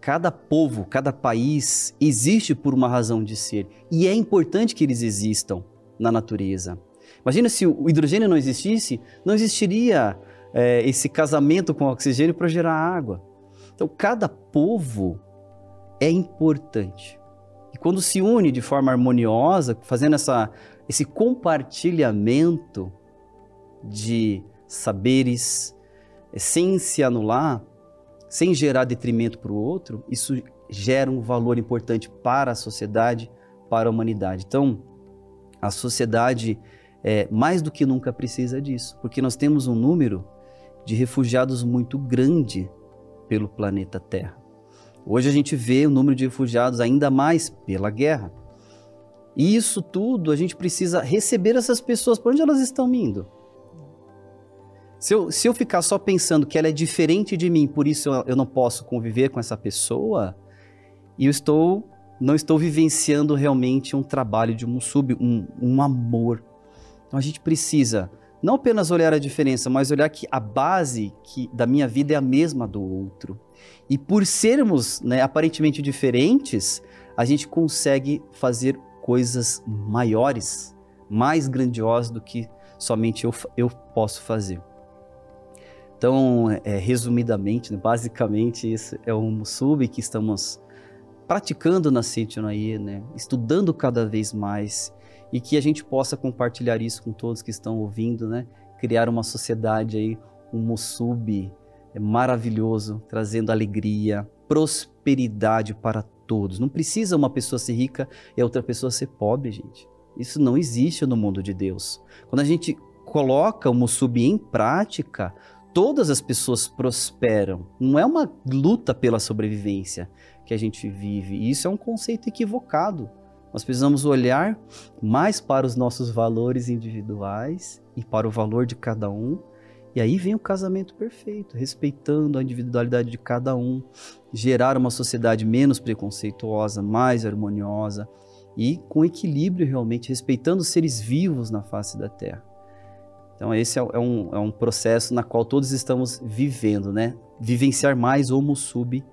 Cada povo, cada país existe por uma razão de ser. E é importante que eles existam na natureza. Imagina se o hidrogênio não existisse, não existiria é, esse casamento com o oxigênio para gerar água. Então, cada povo é importante. E quando se une de forma harmoniosa, fazendo essa esse compartilhamento de saberes sem se anular, sem gerar detrimento para o outro, isso gera um valor importante para a sociedade, para a humanidade. Então, a sociedade é, mais do que nunca precisa disso, porque nós temos um número de refugiados muito grande pelo planeta Terra. Hoje a gente vê o número de refugiados ainda mais pela guerra. E isso tudo a gente precisa receber essas pessoas. Para onde elas estão indo? Se eu, se eu ficar só pensando que ela é diferente de mim, por isso eu, eu não posso conviver com essa pessoa, eu estou não estou vivenciando realmente um trabalho de um sub, um, um amor. Então a gente precisa não apenas olhar a diferença, mas olhar que a base que, da minha vida é a mesma do outro. E por sermos né, aparentemente diferentes, a gente consegue fazer coisas maiores, mais grandiosas do que somente eu, eu posso fazer. Então, é, resumidamente, né, basicamente, isso é um sub que estamos praticando na Sentinel, né, estudando cada vez mais e que a gente possa compartilhar isso com todos que estão ouvindo, né, criar uma sociedade aí, um Musub é maravilhoso, trazendo alegria, prosperidade para todos. Não precisa uma pessoa ser rica e a outra pessoa ser pobre, gente. Isso não existe no mundo de Deus. Quando a gente coloca o Musub em prática, todas as pessoas prosperam. Não é uma luta pela sobrevivência que a gente vive. Isso é um conceito equivocado. Nós precisamos olhar mais para os nossos valores individuais e para o valor de cada um e aí vem o casamento perfeito, respeitando a individualidade de cada um, gerar uma sociedade menos preconceituosa, mais harmoniosa e com equilíbrio realmente, respeitando os seres vivos na face da Terra. Então esse é, é, um, é um processo na qual todos estamos vivendo, né? Vivenciar mais Homo Sub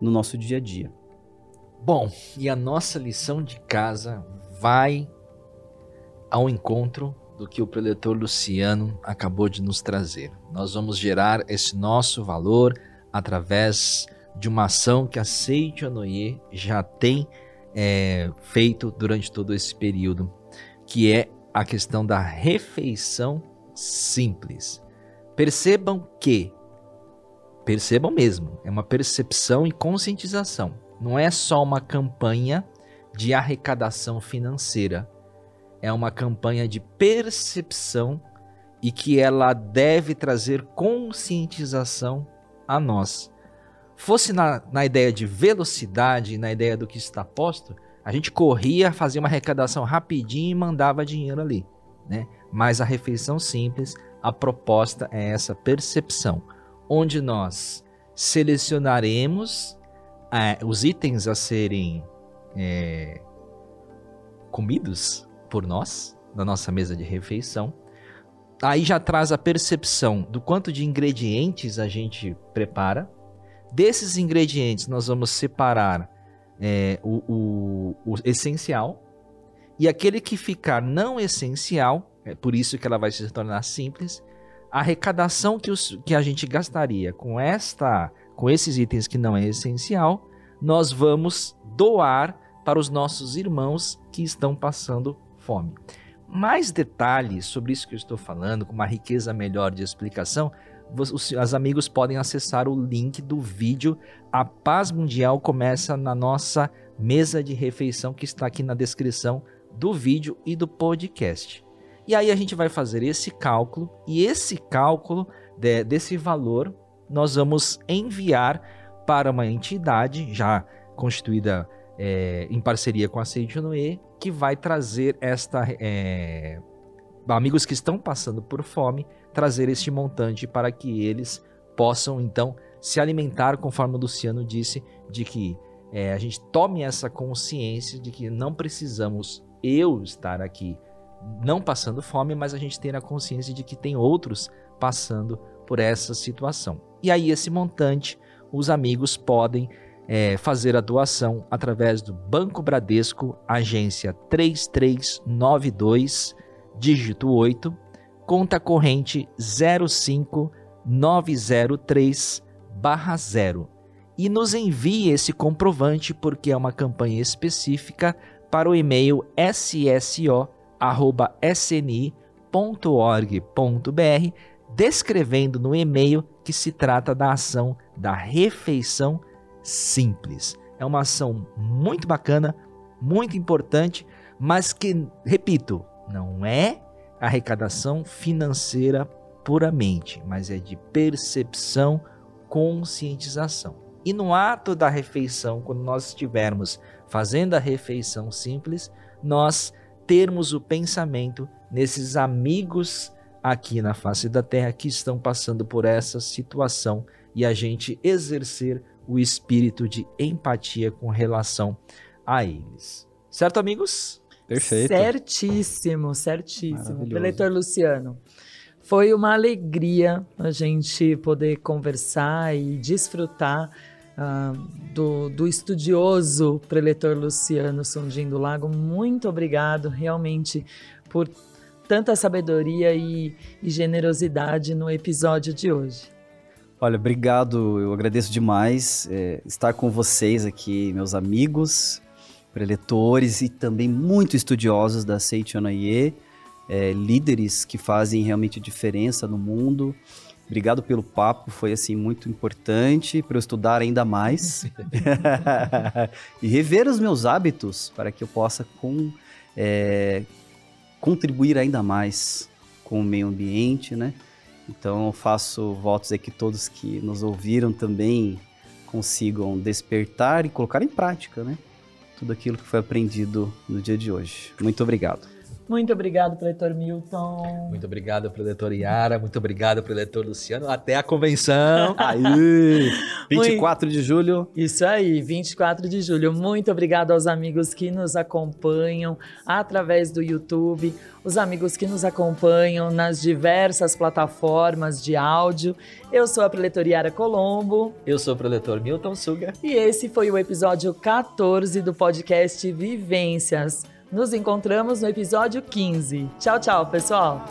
no nosso dia a dia. Bom, e a nossa lição de casa vai ao encontro do que o preletor Luciano acabou de nos trazer. Nós vamos gerar esse nosso valor através de uma ação que a Seite Onoye já tem é, feito durante todo esse período, que é a questão da refeição simples. Percebam que, percebam mesmo, é uma percepção e conscientização. Não é só uma campanha de arrecadação financeira, é uma campanha de percepção e que ela deve trazer conscientização a nós. Fosse na, na ideia de velocidade, na ideia do que está posto, a gente corria, fazia uma arrecadação rapidinho e mandava dinheiro ali. Né? Mas a refeição simples, a proposta é essa percepção, onde nós selecionaremos é, os itens a serem é, comidos por nós, na nossa mesa de refeição. Aí já traz a percepção do quanto de ingredientes a gente prepara. Desses ingredientes, nós vamos separar é, o, o, o essencial e aquele que ficar não essencial, é por isso que ela vai se tornar simples, a arrecadação que, os, que a gente gastaria com esta com esses itens que não é essencial, nós vamos doar para os nossos irmãos que estão passando fome. Mais detalhes sobre isso que eu estou falando, com uma riqueza melhor de explicação, os, os amigos podem acessar o link do vídeo. A paz mundial começa na nossa mesa de refeição que está aqui na descrição do vídeo e do podcast. E aí a gente vai fazer esse cálculo e esse cálculo de, desse valor nós vamos enviar para uma entidade já constituída é, em parceria com a Seitonoe, que vai trazer esta é, amigos que estão passando por fome, trazer este montante para que eles possam então se alimentar, conforme o Luciano disse, de que é, a gente tome essa consciência de que não precisamos eu estar aqui não passando fome, mas a gente ter a consciência de que tem outros passando por essa situação. E aí, esse montante, os amigos podem é, fazer a doação através do Banco Bradesco, agência 3392, dígito 8, conta corrente 05903 0 e nos envie esse comprovante porque é uma campanha específica para o e-mail sso@sni.org.br, descrevendo no e-mail que se trata da ação da refeição simples. É uma ação muito bacana, muito importante, mas que, repito, não é arrecadação financeira puramente, mas é de percepção, conscientização. E no ato da refeição, quando nós estivermos fazendo a refeição simples, nós termos o pensamento nesses amigos aqui na face da terra que estão passando por essa situação e a gente exercer o espírito de empatia com relação a eles. Certo, amigos? Perfeito. Certíssimo, certíssimo. Eleitor Luciano, foi uma alegria a gente poder conversar e desfrutar uh, do, do, estudioso preletor Luciano Sundindo Lago. Muito obrigado, realmente, por tanta sabedoria e, e generosidade no episódio de hoje. Olha, obrigado, eu agradeço demais é, estar com vocês aqui, meus amigos, preletores e também muito estudiosos da Seichonaye, é, líderes que fazem realmente diferença no mundo. Obrigado pelo papo, foi assim muito importante para eu estudar ainda mais e rever os meus hábitos para que eu possa com, é, contribuir ainda mais com o meio ambiente, né? Então eu faço votos aí que todos que nos ouviram também consigam despertar e colocar em prática, né? Tudo aquilo que foi aprendido no dia de hoje. Muito obrigado. Muito obrigado, preletor Milton. Muito obrigado, preletor Yara. Muito obrigado, preletor Luciano. Até a convenção. aí! 24 Muito... de julho. Isso aí, 24 de julho. Muito obrigado aos amigos que nos acompanham através do YouTube, os amigos que nos acompanham nas diversas plataformas de áudio. Eu sou a preletor Yara Colombo. Eu sou o preletor Milton Suga. E esse foi o episódio 14 do podcast Vivências. Nos encontramos no episódio 15. Tchau, tchau, pessoal!